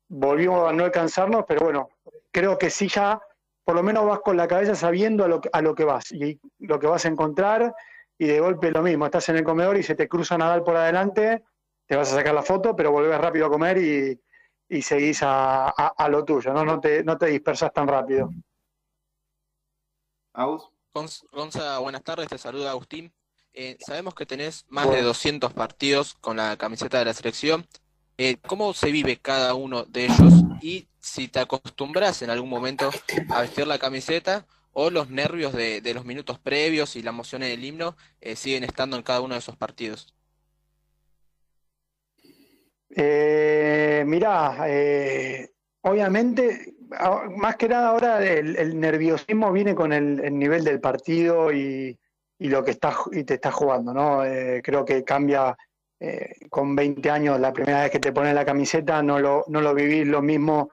volvimos a no alcanzarnos, pero bueno, creo que sí ya, por lo menos vas con la cabeza sabiendo a lo, a lo que vas y lo que vas a encontrar y de golpe lo mismo, estás en el comedor y se te cruza Nadal por adelante, te vas a sacar la foto, pero volvés rápido a comer y, y seguís a, a, a, lo tuyo, ¿no? No te, no te dispersas tan rápido. Gonza, buenas tardes, te saluda Agustín. Eh, sabemos que tenés más bueno. de 200 partidos con la camiseta de la selección. Eh, ¿Cómo se vive cada uno de ellos? Y si te acostumbras en algún momento a vestir la camiseta o los nervios de, de los minutos previos y la emoción en el himno eh, siguen estando en cada uno de esos partidos. Eh, mirá, eh, obviamente, más que nada ahora el, el nerviosismo viene con el, el, nivel del partido y, y lo que estás y te estás jugando, ¿no? Eh, creo que cambia eh, con 20 años, la primera vez que te pones la camiseta, no lo, no lo vivís lo mismo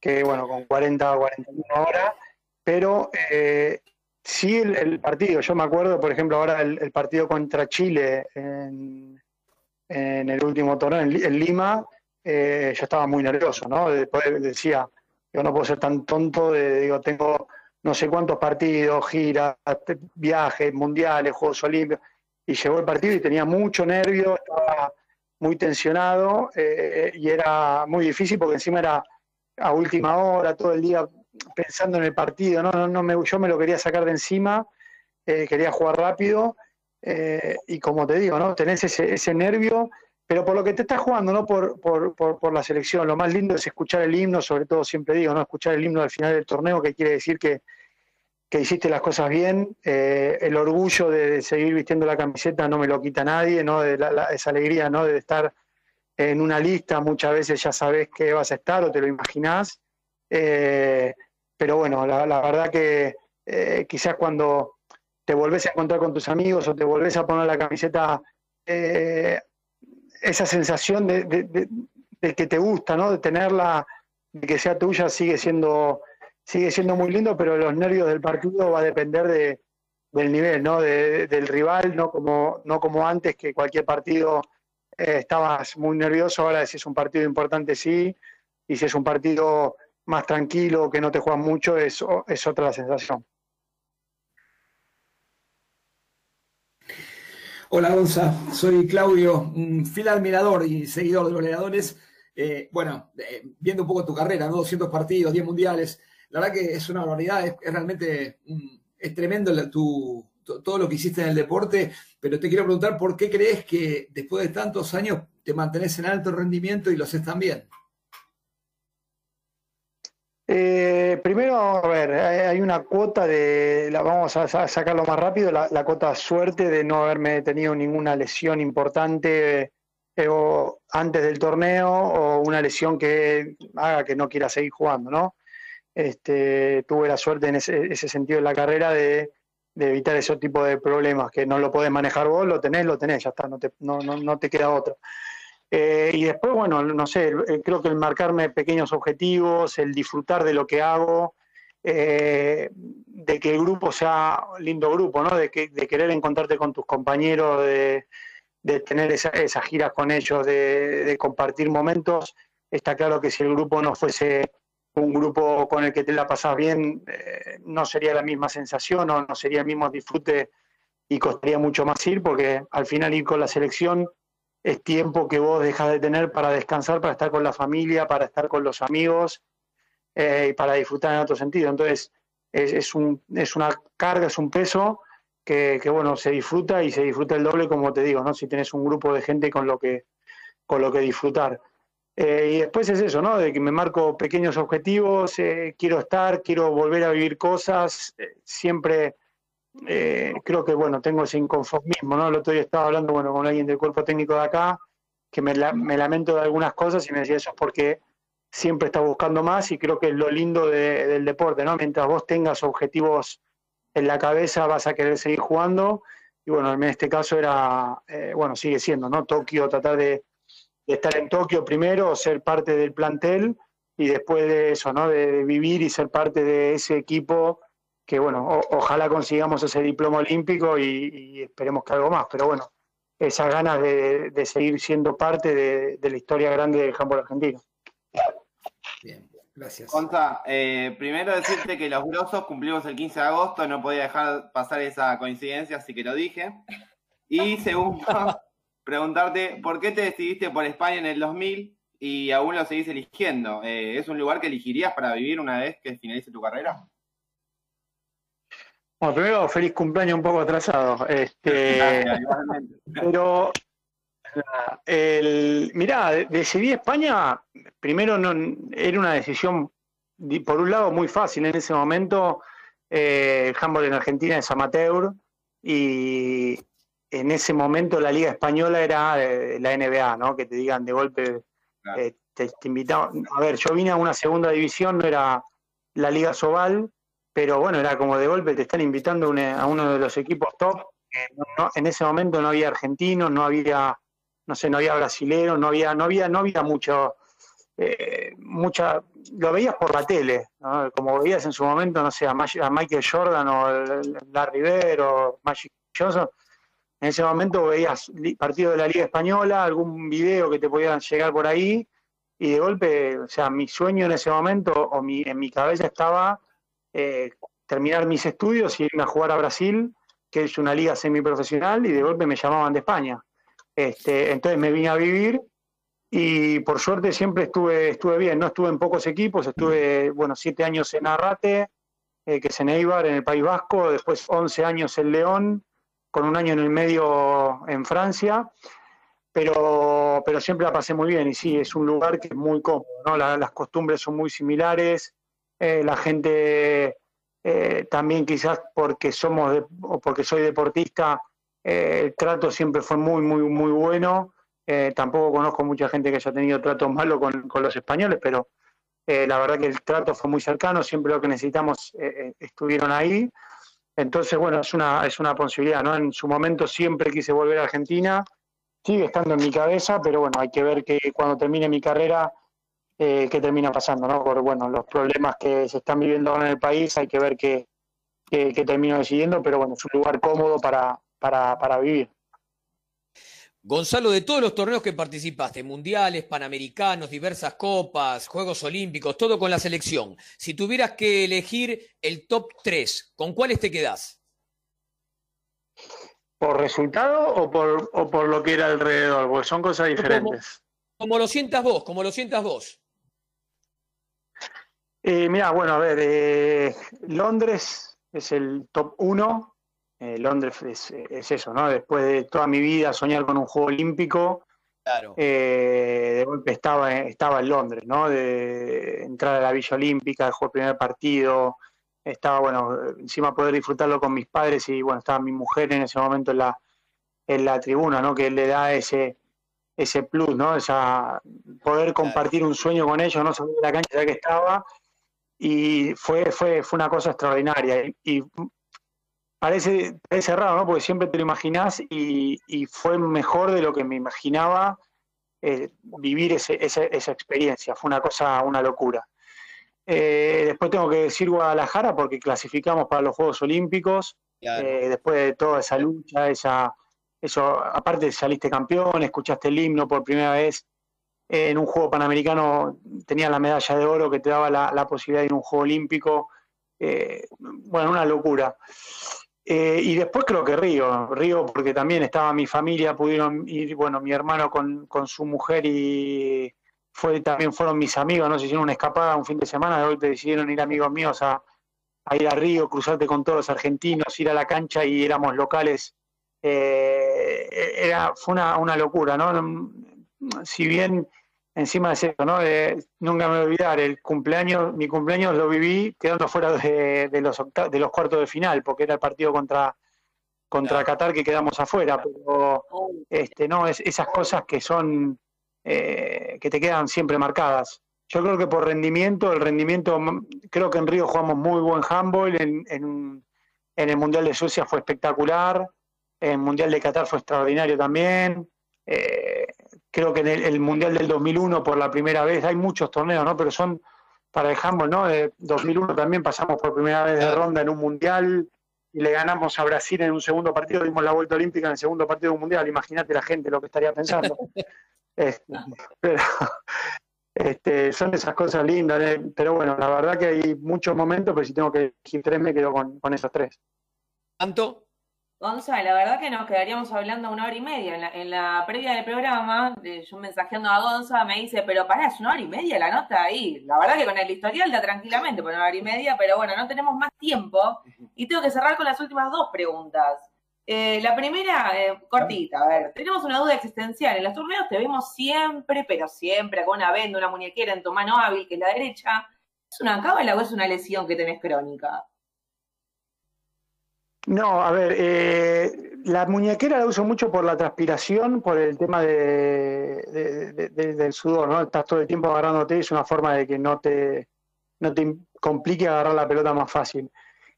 que, bueno, con 40 o 41 horas, pero eh, sí el, partido, yo me acuerdo, por ejemplo, ahora el, partido contra Chile en, el último torneo en, Lima, yo estaba muy nervioso, ¿no? Después decía, yo no puedo ser tan tonto, de, digo, tengo no sé cuántos partidos, giras, viajes, mundiales, Juegos Olímpicos, y llegó el partido y tenía mucho nervio, estaba muy tensionado eh, y era muy difícil porque encima era a última hora, todo el día pensando en el partido, no, no, no me, yo me lo quería sacar de encima, eh, quería jugar rápido eh, y como te digo, ¿no? tenés ese, ese nervio pero por lo que te estás jugando, no por, por, por, la selección. Lo más lindo es escuchar el himno, sobre todo siempre digo, no escuchar el himno al final del torneo, que quiere decir que, hiciste las cosas bien. Eh, el orgullo de, seguir vistiendo la camiseta no me lo quita nadie, ¿no? De esa alegría ¿no? de estar en una lista, muchas veces ya sabes que vas a estar o te lo imaginás. Eh, pero bueno, la, verdad que eh, quizás cuando te volvés a encontrar con tus amigos o te volvés a poner la camiseta esa sensación de, que te gusta, ¿no? De tenerla, de que sea tuya, sigue siendo, sigue siendo muy lindo, pero los nervios del partido va a depender de, del nivel, ¿no? del rival, no como, no como antes, que cualquier partido eh, estabas muy nervioso, ahora si es un partido importante sí, y si es un partido más tranquilo, que no te juegas mucho, es, es otra sensación. Hola Gonza, soy Claudio, un fiel admirador y seguidor de los leadores. Eh, bueno, eh, viendo un poco tu carrera, ¿no? 200 partidos, 10 mundiales, la verdad que es una barbaridad, es, realmente es tremendo todo lo que hiciste en el deporte, pero te quiero preguntar por qué crees que después de tantos años te mantenés en alto rendimiento y lo haces tan bien. Eh, primero, a ver, hay una cuota de, la vamos a sacarlo más rápido, la, la cuota suerte de no haberme tenido ninguna lesión importante eh, antes del torneo o una lesión que haga que no quiera seguir jugando, ¿no? Este, tuve la suerte en ese, sentido de la carrera de, evitar ese tipo de problemas, que no lo podés manejar vos, lo tenés, lo tenés, ya está, no te, no, no, no te queda otro. Eh, y después, bueno, no sé, eh, creo que el marcarme pequeños objetivos, el disfrutar de lo que hago, eh, de que el grupo sea lindo grupo, ¿no? De, que, de querer encontrarte con tus compañeros, de, tener esas giras con ellos, de, compartir momentos. Está claro que si el grupo no fuese un grupo con el que te la pasas bien, no sería la misma sensación o no sería el mismo disfrute y costaría mucho más ir, porque al final ir con la selección es tiempo que vos dejas de tener para descansar, para estar con la familia, para estar con los amigos eh, y para disfrutar en otro sentido. Entonces, es, un, es una carga, es un peso que, que, bueno, se disfruta y se disfruta el doble, como te digo, ¿no? Si tenés un grupo de gente con lo que, con lo que disfrutar. Eh, y después es eso, ¿no? De que me marco pequeños objetivos, eh, quiero estar, quiero volver a vivir cosas, siempre eh, creo que bueno, tengo ese inconformismo, ¿no? El otro día estaba hablando bueno, con alguien del cuerpo técnico de acá, que me, lamento de algunas cosas y me decía eso es porque siempre está buscando más y creo que es lo lindo del deporte, ¿no? Mientras vos tengas objetivos en la cabeza vas a querer seguir jugando y bueno, en este caso era, eh, bueno, sigue siendo, ¿no? Tokio, tratar de, estar en Tokio primero, ser parte del plantel y después de eso, ¿no? de vivir y ser parte de ese equipo que bueno, ojalá consigamos ese diploma olímpico y, esperemos que algo más, pero bueno, esas ganas de, seguir siendo parte de, la historia grande del handball argentino. Bien, gracias. Conta, eh, primero decirte que los grosos cumplimos el 15 de agosto, no podía dejar pasar esa coincidencia, así que lo dije. Y segundo, *laughs* preguntarte, ¿por qué te decidiste por España en el 2000 y aún lo seguís eligiendo? Eh, ¿Es un lugar que elegirías para vivir una vez que finalice tu carrera? Bueno, primero, feliz cumpleaños un poco atrasado. Este, pero, el, mirá, decidí España, primero no, era una decisión, por un lado, muy fácil en ese momento. Eh, el handball en Argentina es amateur y en ese momento la liga española era eh, la NBA, ¿no? Que te digan de golpe, eh, te, te invitaban. A ver, yo vine a una segunda división, no era la liga Sobal, pero bueno, era como de golpe te están invitando a uno de los equipos top en ese momento no había argentinos, no había, no sé, no había brasileros, no había, no había, no había mucho, eh, mucha, lo veías por la tele, ¿no? como veías en su momento, no sé, a, a Michael Jordan o Larry Bird o Magic Johnson, en ese momento veías partido de la Liga Española, algún video que te podían llegar por ahí, y de golpe, o sea, mi sueño en ese momento, o mi, en mi cabeza estaba eh, terminar mis estudios y irme a jugar a Brasil, que es una liga semiprofesional, y de golpe me llamaban de España. Este, entonces me vine a vivir y por suerte siempre estuve, estuve bien, no estuve en pocos equipos, estuve, bueno, siete años en Arrate, eh, que es en Eibar, en el País Vasco, después 11 años en León, con un año en el medio en Francia, pero, pero siempre la pasé muy bien y sí, es un lugar que es muy cómodo, ¿no? La- las costumbres son muy similares, eh, la gente eh, también quizás porque somos o porque soy deportista, eh, el trato siempre fue muy, muy, muy bueno. Tampoco conozco mucha gente que haya tenido tratos malos con, con los españoles, pero la verdad que el trato fue muy cercano, siempre lo que necesitamos estuvieron ahí. Entonces, bueno, es una, es una posibilidad, ¿no? En su momento siempre quise volver a Argentina, sigue estando en mi cabeza, pero bueno, hay que ver que cuando termine mi carrera, eh, qué termina pasando, ¿no? Por, bueno, los problemas que se están viviendo ahora en el país, hay que ver qué, qué, qué termino decidiendo, pero bueno, es un lugar cómodo para, para, para vivir. Gonzalo, de todos los torneos que participaste, mundiales, panamericanos, diversas copas, Juegos Olímpicos, todo con la selección, si tuvieras que elegir el top 3, ¿con cuáles te quedás? ¿Por resultado o por, o por lo que era alrededor? Porque son cosas diferentes. Como lo sientas vos, como lo sientas vos. Eh, mira, bueno, a ver, eh, Londres es el top 1. Londres es, es eso, ¿no? Después de toda mi vida soñar con un juego olímpico, Claro. eh, de golpe estaba, estaba en Londres, ¿no? De entrar a la Villa Olímpica, jugar el primer partido, estaba, bueno, encima poder disfrutarlo con mis padres y, bueno, estaba mi mujer en ese momento en la, en la tribuna, ¿no? Que le da ese, ese plus, ¿no? Esa, poder compartir un sueño con ellos, no salir de la cancha ya que estaba, y fue, fue, fue una cosa extraordinaria. Y, y parece, parece raro, ¿no? Porque siempre te lo imaginás y, y fue mejor de lo que me imaginaba eh, vivir ese, ese- esa experiencia. Fue una cosa, una locura. Eh, después tengo que decir Guadalajara porque clasificamos para los Juegos Olímpicos. Eh, después de toda esa lucha, esa, eso, aparte saliste campeón, escuchaste el himno por primera vez en un juego panamericano, tenía la medalla de oro que te daba la, posibilidad de ir a un juego olímpico. Eh, bueno, una locura. Eh, y después creo que Río, Río porque también estaba mi familia, pudieron ir, bueno, mi hermano con, con su mujer y fue también fueron mis amigos, no se hicieron una escapada un fin de semana, de golpe decidieron ir amigos míos a, ir a Río, cruzarte con todos los argentinos, ir a la cancha y éramos locales. Eh, era, fue una, una locura, ¿no? Si bien encima de eso, ¿no? De- nunca me voy a olvidar, el cumpleaños, mi cumpleaños lo viví quedando fuera de, de los octa- de los cuartos de final, porque era el partido contra, contra Qatar que quedamos afuera, pero este, no, es, esas cosas que son, eh, que te quedan siempre marcadas. Yo creo que por rendimiento, el rendimiento, creo que en Río jugamos muy buen handball, en, en, en el Mundial de Suecia fue espectacular, en el Mundial de Qatar fue extraordinario también. Eh, creo que en el, el Mundial del 2001 por la primera vez, hay muchos torneos, ¿no? Pero son para el handball, ¿no? De 2001 también pasamos por primera vez de ronda en un Mundial y le ganamos a Brasil en un segundo partido, dimos la vuelta olímpica en el segundo partido de un Mundial. Imagínate la gente lo que estaría pensando. *laughs* Este, pero, este, son esas cosas lindas, ¿eh? pero bueno, la verdad que hay muchos momentos, pero si tengo que elegir tres, me quedo con, con esos tres. ¿Tanto? Gonzalo, la verdad que nos quedaríamos hablando una hora y media. En la, en la previa del programa, yo mensajeando a Gonza, me dice, pero pará, es una hora y media la nota ahí. La verdad que con el historial da tranquilamente por una hora y media, pero bueno, no tenemos más tiempo. Y tengo que cerrar con las últimas dos preguntas. Eh, la primera, eh, cortita, a ver, tenemos una duda existencial. En los torneos te vemos siempre, pero siempre con una venda, una muñequera en tu mano hábil, que es la derecha. ¿Es una cábala o es una lesión que tenés crónica? No, a ver, eh, la muñequera la uso mucho por la transpiración, por el tema de, de- de- de- del sudor, ¿no? Estás todo el tiempo agarrándote, es una forma de que no te, no te complique agarrar la pelota más fácil.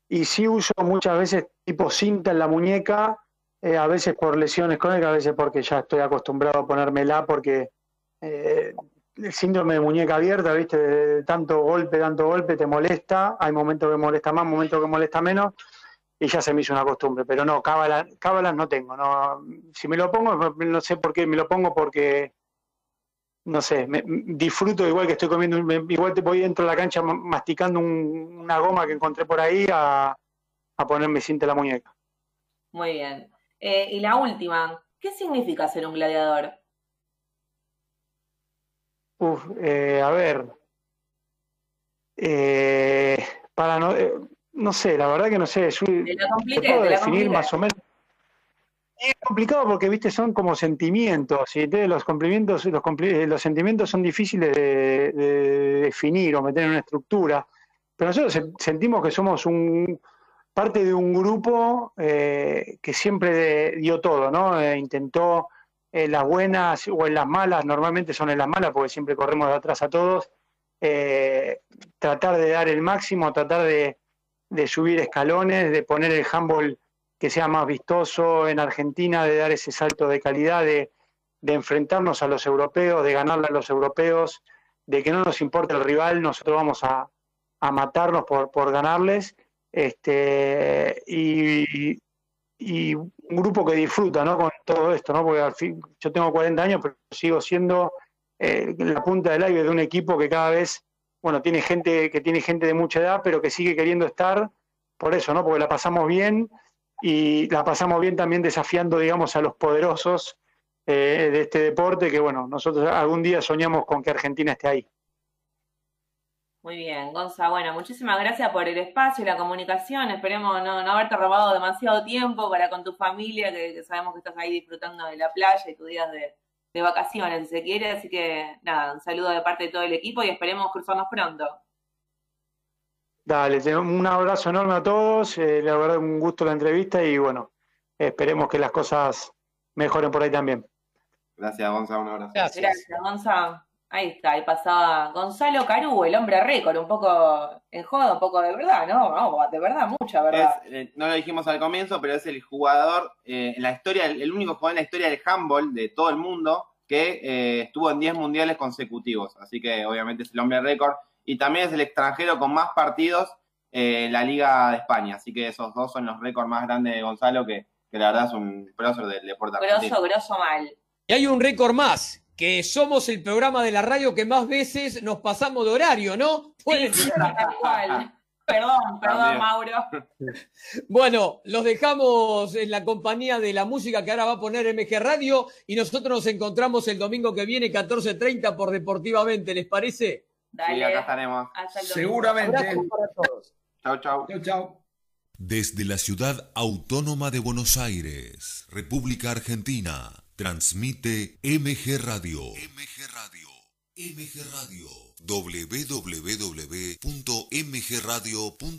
Y sí uso muchas veces tipo cinta en la muñeca eh, a veces por lesiones crónicas, a veces porque ya estoy acostumbrado a ponérmela porque eh, el síndrome de muñeca abierta, ¿viste? De tanto golpe, tanto golpe, te molesta. Hay momentos que molesta más, momentos que molesta menos. Y ya se me hizo una costumbre. Pero no, cábalas, cábalas no tengo. No, si me lo pongo, no sé por qué me lo pongo porque, no sé, me, disfruto igual que estoy comiendo, me- igual te voy dentro de la cancha ma- masticando un- una goma que encontré por ahí a, a ponerme cinta la muñeca. Muy bien. Eh, y la última, ¿qué significa ser un gladiador? Uf, eh, a ver. Eh, para no, eh, no sé, la verdad que no sé. un- Te la te compliqué, puedo te la definir compliqué. más o menos. Es complicado porque, viste, son como sentimientos, y entonces los cumplimientos, los, compli- los sentimientos son difíciles de, de definir o meter en una estructura. Pero nosotros se- sentimos que somos un parte de un grupo eh, que siempre de- dio todo, ¿no? Eh, intentó en las buenas o en las malas, normalmente son en las malas porque siempre corremos de atrás a todos, eh, tratar de dar el máximo, tratar de, de subir escalones, de poner el handball que sea más vistoso en Argentina, de dar ese salto de calidad, de, de enfrentarnos a los europeos, de ganarle a los europeos, de que no nos importa el rival, nosotros vamos a, a matarnos por, por ganarles. Este, y, y un grupo que disfruta ¿no? con todo esto, ¿no? porque al fin, yo tengo 40 años, pero sigo siendo eh, la punta del aire de un equipo que cada vez, bueno, tiene gente que tiene gente de mucha edad, pero que sigue queriendo estar, por eso, ¿no? porque la pasamos bien y la pasamos bien también desafiando, digamos, a los poderosos eh, de este deporte, que bueno, nosotros algún día soñamos con que Argentina esté ahí. Muy bien, Gonza. Bueno, muchísimas gracias por el espacio y la comunicación. Esperemos no, haberte robado demasiado tiempo para con tu familia, que sabemos que estás ahí disfrutando de la playa y tus días de, de vacaciones, si se quiere. Así que nada, un saludo de parte de todo el equipo y esperemos cruzarnos pronto. Dale, un abrazo enorme a todos, eh, la verdad un gusto la entrevista y bueno, esperemos que las cosas mejoren por ahí también. Gracias, Gonzalo, un abrazo. Gracias, Gonza. Ahí está, ahí pasaba Gonzalo Carú, el hombre récord, un poco en joda, un poco de verdad, ¿no? No, de verdad, mucha verdad. Es, eh, no lo dijimos al comienzo, pero es el jugador eh, en la historia, el, único jugador en la historia del handball de todo el mundo que eh, estuvo en 10 mundiales consecutivos. Así que obviamente es el hombre récord. Y también es el extranjero con más partidos eh, en la Liga de España. Así que esos dos son los récords más grandes de Gonzalo, que, que la verdad es un prócer del deporte argentino. Grosso, grosso mal. Y hay un récord más, que somos el programa de la radio que más veces nos pasamos de horario, ¿no? Pueden- Tal cual. Perdón, perdón, También. Mauro. Bueno, los dejamos en la compañía de la música que ahora va a poner MG Radio y nosotros nos encontramos el domingo que viene, 14.30 por Deportivamente, ¿les parece? Dale. Sí, acá estaremos. Hasta el. Seguramente. Para todos. Chau, chau. Chau, chau. Desde la ciudad autónoma de Buenos Aires, República Argentina, transmite MG Radio. MG Radio. MG Radio. www.mgradio.com